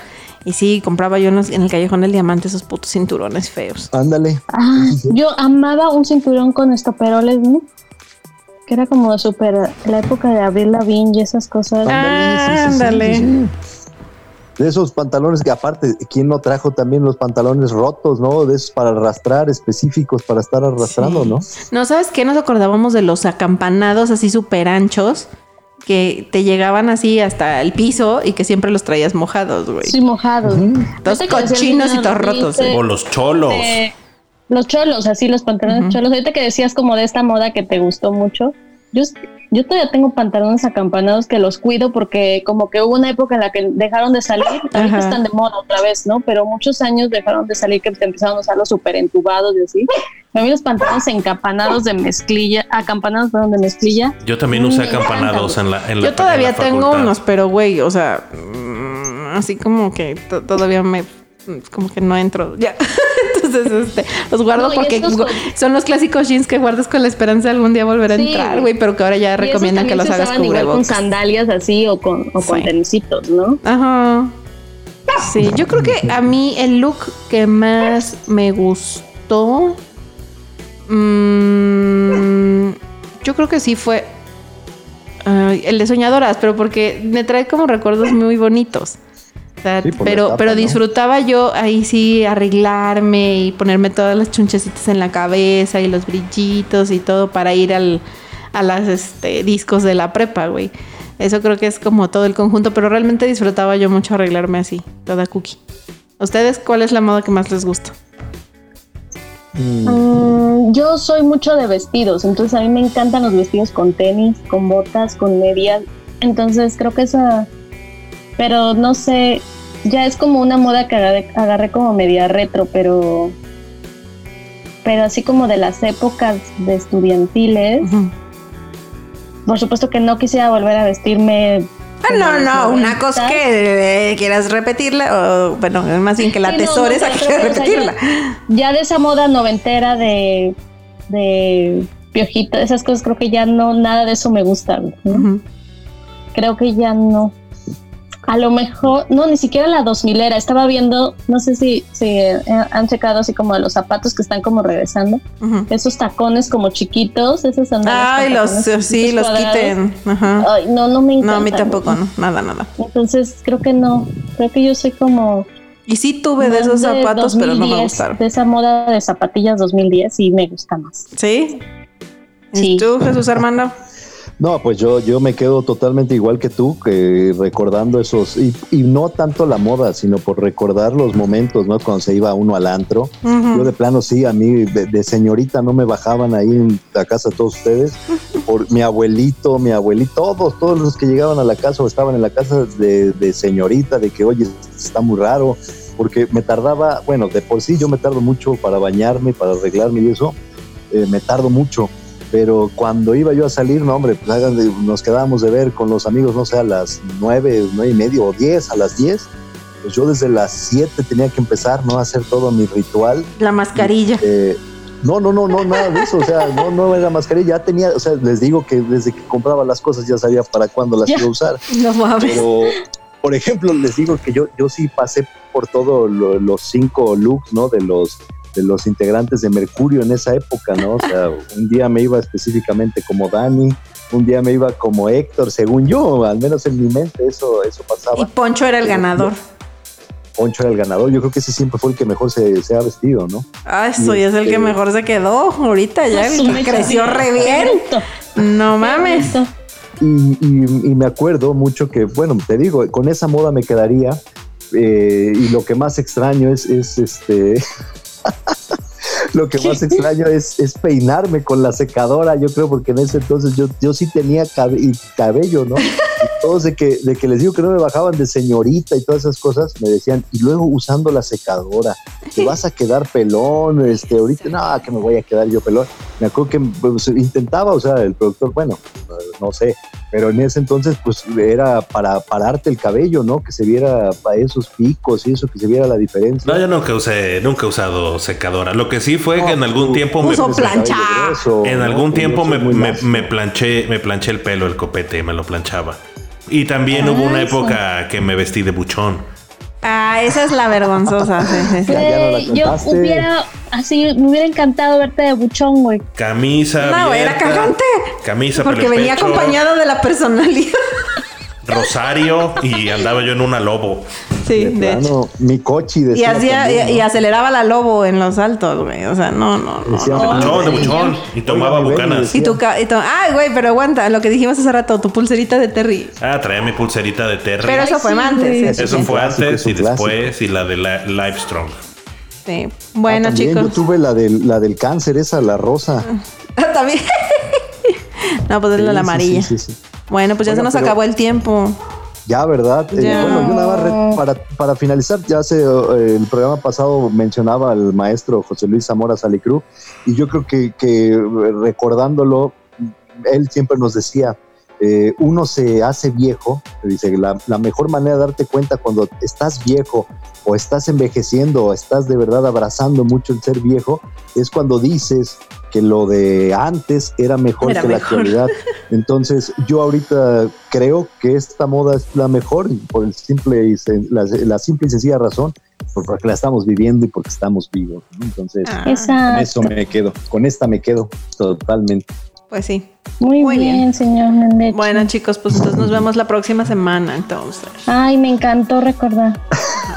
Y sí, compraba yo en, los- en el Callejón del Diamante esos putos cinturones feos. Ándale. Ah, yo amaba un cinturón con estoperoles, ¿no? Que era como súper la época de Abril Lavigne y esas cosas. Ándale, sí, sí, sí. De esos pantalones que aparte, ¿quién no trajo también los pantalones rotos, no? De esos para arrastrar, específicos para estar arrastrando, Sí. ¿no? No, ¿sabes qué? Nos acordábamos de los acampanados así súper anchos que te llegaban así hasta el piso y que siempre los traías mojados, güey. Sí, mojados. Decía el cochinos y todos rotos. Lince, O los cholos. eh, los cholos, así los pantalones cholos. Ahorita que decías como de esta moda que te gustó mucho, yo, yo todavía tengo pantalones acampanados que los cuido porque como que hubo una época en la que dejaron de salir, ahorita están de moda otra vez, ¿no? Pero muchos años dejaron de salir que te empezaron a usar los súper entubados y así. A mí los pantalones encampanados de mezclilla, acampanados, perdón, de mezclilla. Yo también usé acampanados en la en la Yo todavía en la tengo unos, pero güey, o sea, mm, así como que to- todavía me como que no entro ya. (laughs) Entonces, este, los guardo No, porque con- son los clásicos jeans que guardas con la esperanza de algún día volver a Sí. entrar, güey, pero que ahora ya recomiendan que los se hagas igual con cubrebocas. sandalias así o con, o con Sí. tenisitos, ¿no? Ajá. Sí, yo creo que a mí el look que más me gustó. mm, yo creo que sí fue. el de soñadoras, pero porque me trae como recuerdos muy bonitos. Sea, Sí, la pero, etapa, pero ¿no? disfrutaba yo ahí sí arreglarme y ponerme todas las chunchecitas en la cabeza y los brillitos y todo para ir al, a las este, discos de la prepa, güey. Eso creo que es como todo el conjunto, pero realmente disfrutaba yo mucho arreglarme así, toda cookie. ¿Ustedes cuál es la moda que más les gusta? Mm, Mm, yo soy mucho de vestidos, entonces a mí me encantan los vestidos con tenis, con botas, con medias. Entonces creo que esa, pero no sé, ya es como una moda que agarré, agarré como media retro, pero, pero así como de las épocas de estudiantiles. Por supuesto que no quisiera volver a vestirme Ah, no, no, una cosa que eh, quieras repetirla, o bueno, más bien que la Sí, no, atesores no, a que quieras o sea, repetirla. Ya, ya de esa moda noventera de, de piojito, esas cosas, creo que ya no, nada de eso me gusta. Creo que ya no. A lo mejor, no, ni siquiera la 2000 era. Estaba viendo, no sé si, si eh, han checado así como los zapatos que están como regresando. Esos tacones como chiquitos, esos sandalias. Ay, los, sí, los cuadrados. quiten. Ajá. Ay, no, no me encanta. No, a mí tampoco, no, nada, nada. Entonces, creo que no. Creo que yo soy como. Y sí tuve de esos zapatos, pero no me 2010, gustaron. De esa moda de zapatillas 2010 y me gusta más. ¿Sí? ¿Y Sí. tú, Jesús Armando? No, pues yo, yo me quedo totalmente igual que tú, que recordando esos, y, y no tanto la moda, sino por recordar los momentos, ¿no? Cuando se iba uno al antro. Yo de plano sí, a mí de, de señorita no me bajaban ahí en la casa todos ustedes. (laughs) Por mi abuelito, mi abuelito, todos, todos los que llegaban a la casa o estaban en la casa de, de señorita, de que oye, está muy raro, porque me tardaba, bueno, de por sí yo me tardo mucho para bañarme, para arreglarme y eso, eh, me tardo mucho. Pero cuando iba yo a salir, no, hombre, pues hagan de- nos quedábamos de ver con los amigos, no sé, a las nueve, nueve y medio o diez, a las diez. Pues yo desde las siete tenía que empezar, ¿no? A hacer todo mi ritual. La mascarilla. Eh, no, no, no, no, nada de eso. O sea, no, no era mascarilla. Ya tenía, o sea, les digo que desde que compraba las cosas ya sabía para cuándo las Ya. iba a usar. (laughs) No mames. Pero, por ejemplo, les digo que yo, yo sí pasé por todos los cinco looks, ¿no? De los de los integrantes de Mercurio en esa época, ¿no? O sea, un día me iba específicamente como Dani, un día me iba como Héctor, según yo, al menos en mi mente eso, eso pasaba. Y Poncho era el ganador. Poncho era el ganador, yo creo que ese siempre fue el que mejor se, se ha vestido, ¿no? Ah, eso ya es el que Este- mejor se quedó. Ahorita ya mecha. creció re bien. No mames. Y, y- y me acuerdo mucho que, bueno, te digo, con esa moda me quedaría. eh, y lo que más extraño es, es este. (laughs) lo que más extraño es, es peinarme con la secadora, yo creo, porque en ese entonces yo, yo sí tenía y cabello, ¿no? Y todos de que, de que les digo que no me bajaban de señorita y todas esas cosas, me decían, y luego usando la secadora, te vas a quedar pelón, este, ahorita, no, que me voy a quedar yo pelón. Me acuerdo que pues, intentaba, o sea, el productor, bueno, no sé, pero en ese entonces pues era para pararte el cabello, ¿no? Que se viera para esos picos y eso, que se viera la diferencia. No, yo nunca usé, nunca he usado secadora. Lo que sí fue No, que en algún tú- tiempo me, plancha. en algún tiempo me, me- planché, me planché el pelo, el copete, me lo planchaba. Y también Ah, hubo una eso. época que me vestí de buchón. Ah, esa es la vergonzosa. Sí, sí, sí. Ya, ya no la Güey, yo hubiera, así, me hubiera encantado verte de buchón, güey. Camisa No, era cagante. Camisa Porque venía pecho, acompañado de la personalidad. Rosario y andaba yo en una lobo. Sí, De de hecho. mi coche Y hacía, también, y, aceleraba la lobo en los saltos, güey. O sea, no, no, no. Decía, no. De buchón, de Ay, buchón. Y tomaba Oiga, bucanas. Y tu, ca- y ay, güey, pero aguanta, lo que dijimos hace rato, tu pulserita de Terry. Ah, traía mi pulserita de Terry. Pero eso Ay, fue sí, antes. güey. eso Eso sí. fue clásico, antes y clásico. después y la de la Livestrong. Sí. Bueno, Ah, también chicos. Yo tuve la del, la del cáncer, esa, la rosa. (laughs) También. (laughs) no, pues es la Sí, sí, amarilla. sí, sí, sí. Bueno, pues ya se nos acabó el tiempo. Ya, ¿verdad? Eh, bueno, yo nada más para, para finalizar, ya hace eh, el programa pasado mencionaba al maestro José Luis Zamora Salicru, y yo creo que, que eh, recordándolo, él siempre nos decía, eh, uno se hace viejo, dice, la, la mejor manera de darte cuenta cuando estás viejo o estás envejeciendo o estás de verdad abrazando mucho el ser viejo, es cuando dices que lo de antes era mejor Era que la actualidad. (laughs) Entonces, yo ahorita creo que esta moda es la mejor por el simple y sen- la, la simple y sencilla razón, por- porque la estamos viviendo y porque estamos vivos. ¿no? Entonces, Ah, con eso me quedo, con esta me quedo totalmente. Pues sí. Muy, Muy bien, bien. señor Mendeche. Bueno, chicos, pues entonces nos vemos la próxima semana, entonces. Ay, me encantó recordar.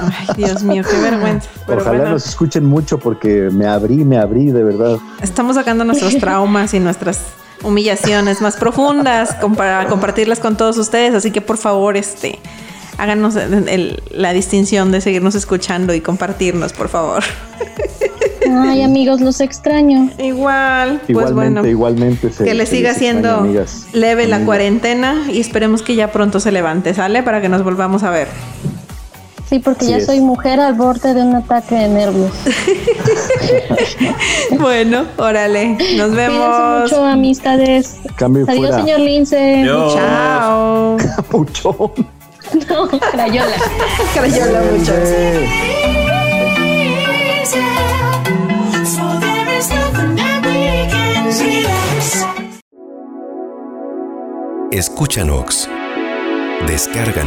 Ay, Dios mío, qué vergüenza. Pero Ojalá bueno, nos escuchen mucho porque me abrí, me abrí de verdad. estamos sacando nuestros (laughs) traumas y nuestras humillaciones más profundas para compartirlas con todos ustedes. Así que por favor, este, háganos el- el- la distinción de seguirnos escuchando y compartirnos, por favor. (laughs) Ay, amigos, los extraño. Igual, pues Igualmente, bueno. igualmente. se- Que le siga siendo amigas, leve la cuarentena y esperemos que ya pronto se levante, ¿sale? Para que nos volvamos a ver. Sí, porque Así ya es. soy mujer al borde de un ataque de nervios. (laughs) Bueno, órale. Nos Cuídense vemos. mucho, amistades. Cambio Adiós, fuera. señor Lince. Adiós. Chao. (laughs) Mucho. (laughs) No, Crayola. Crayola, mucho. Escucha Nox. Descarga.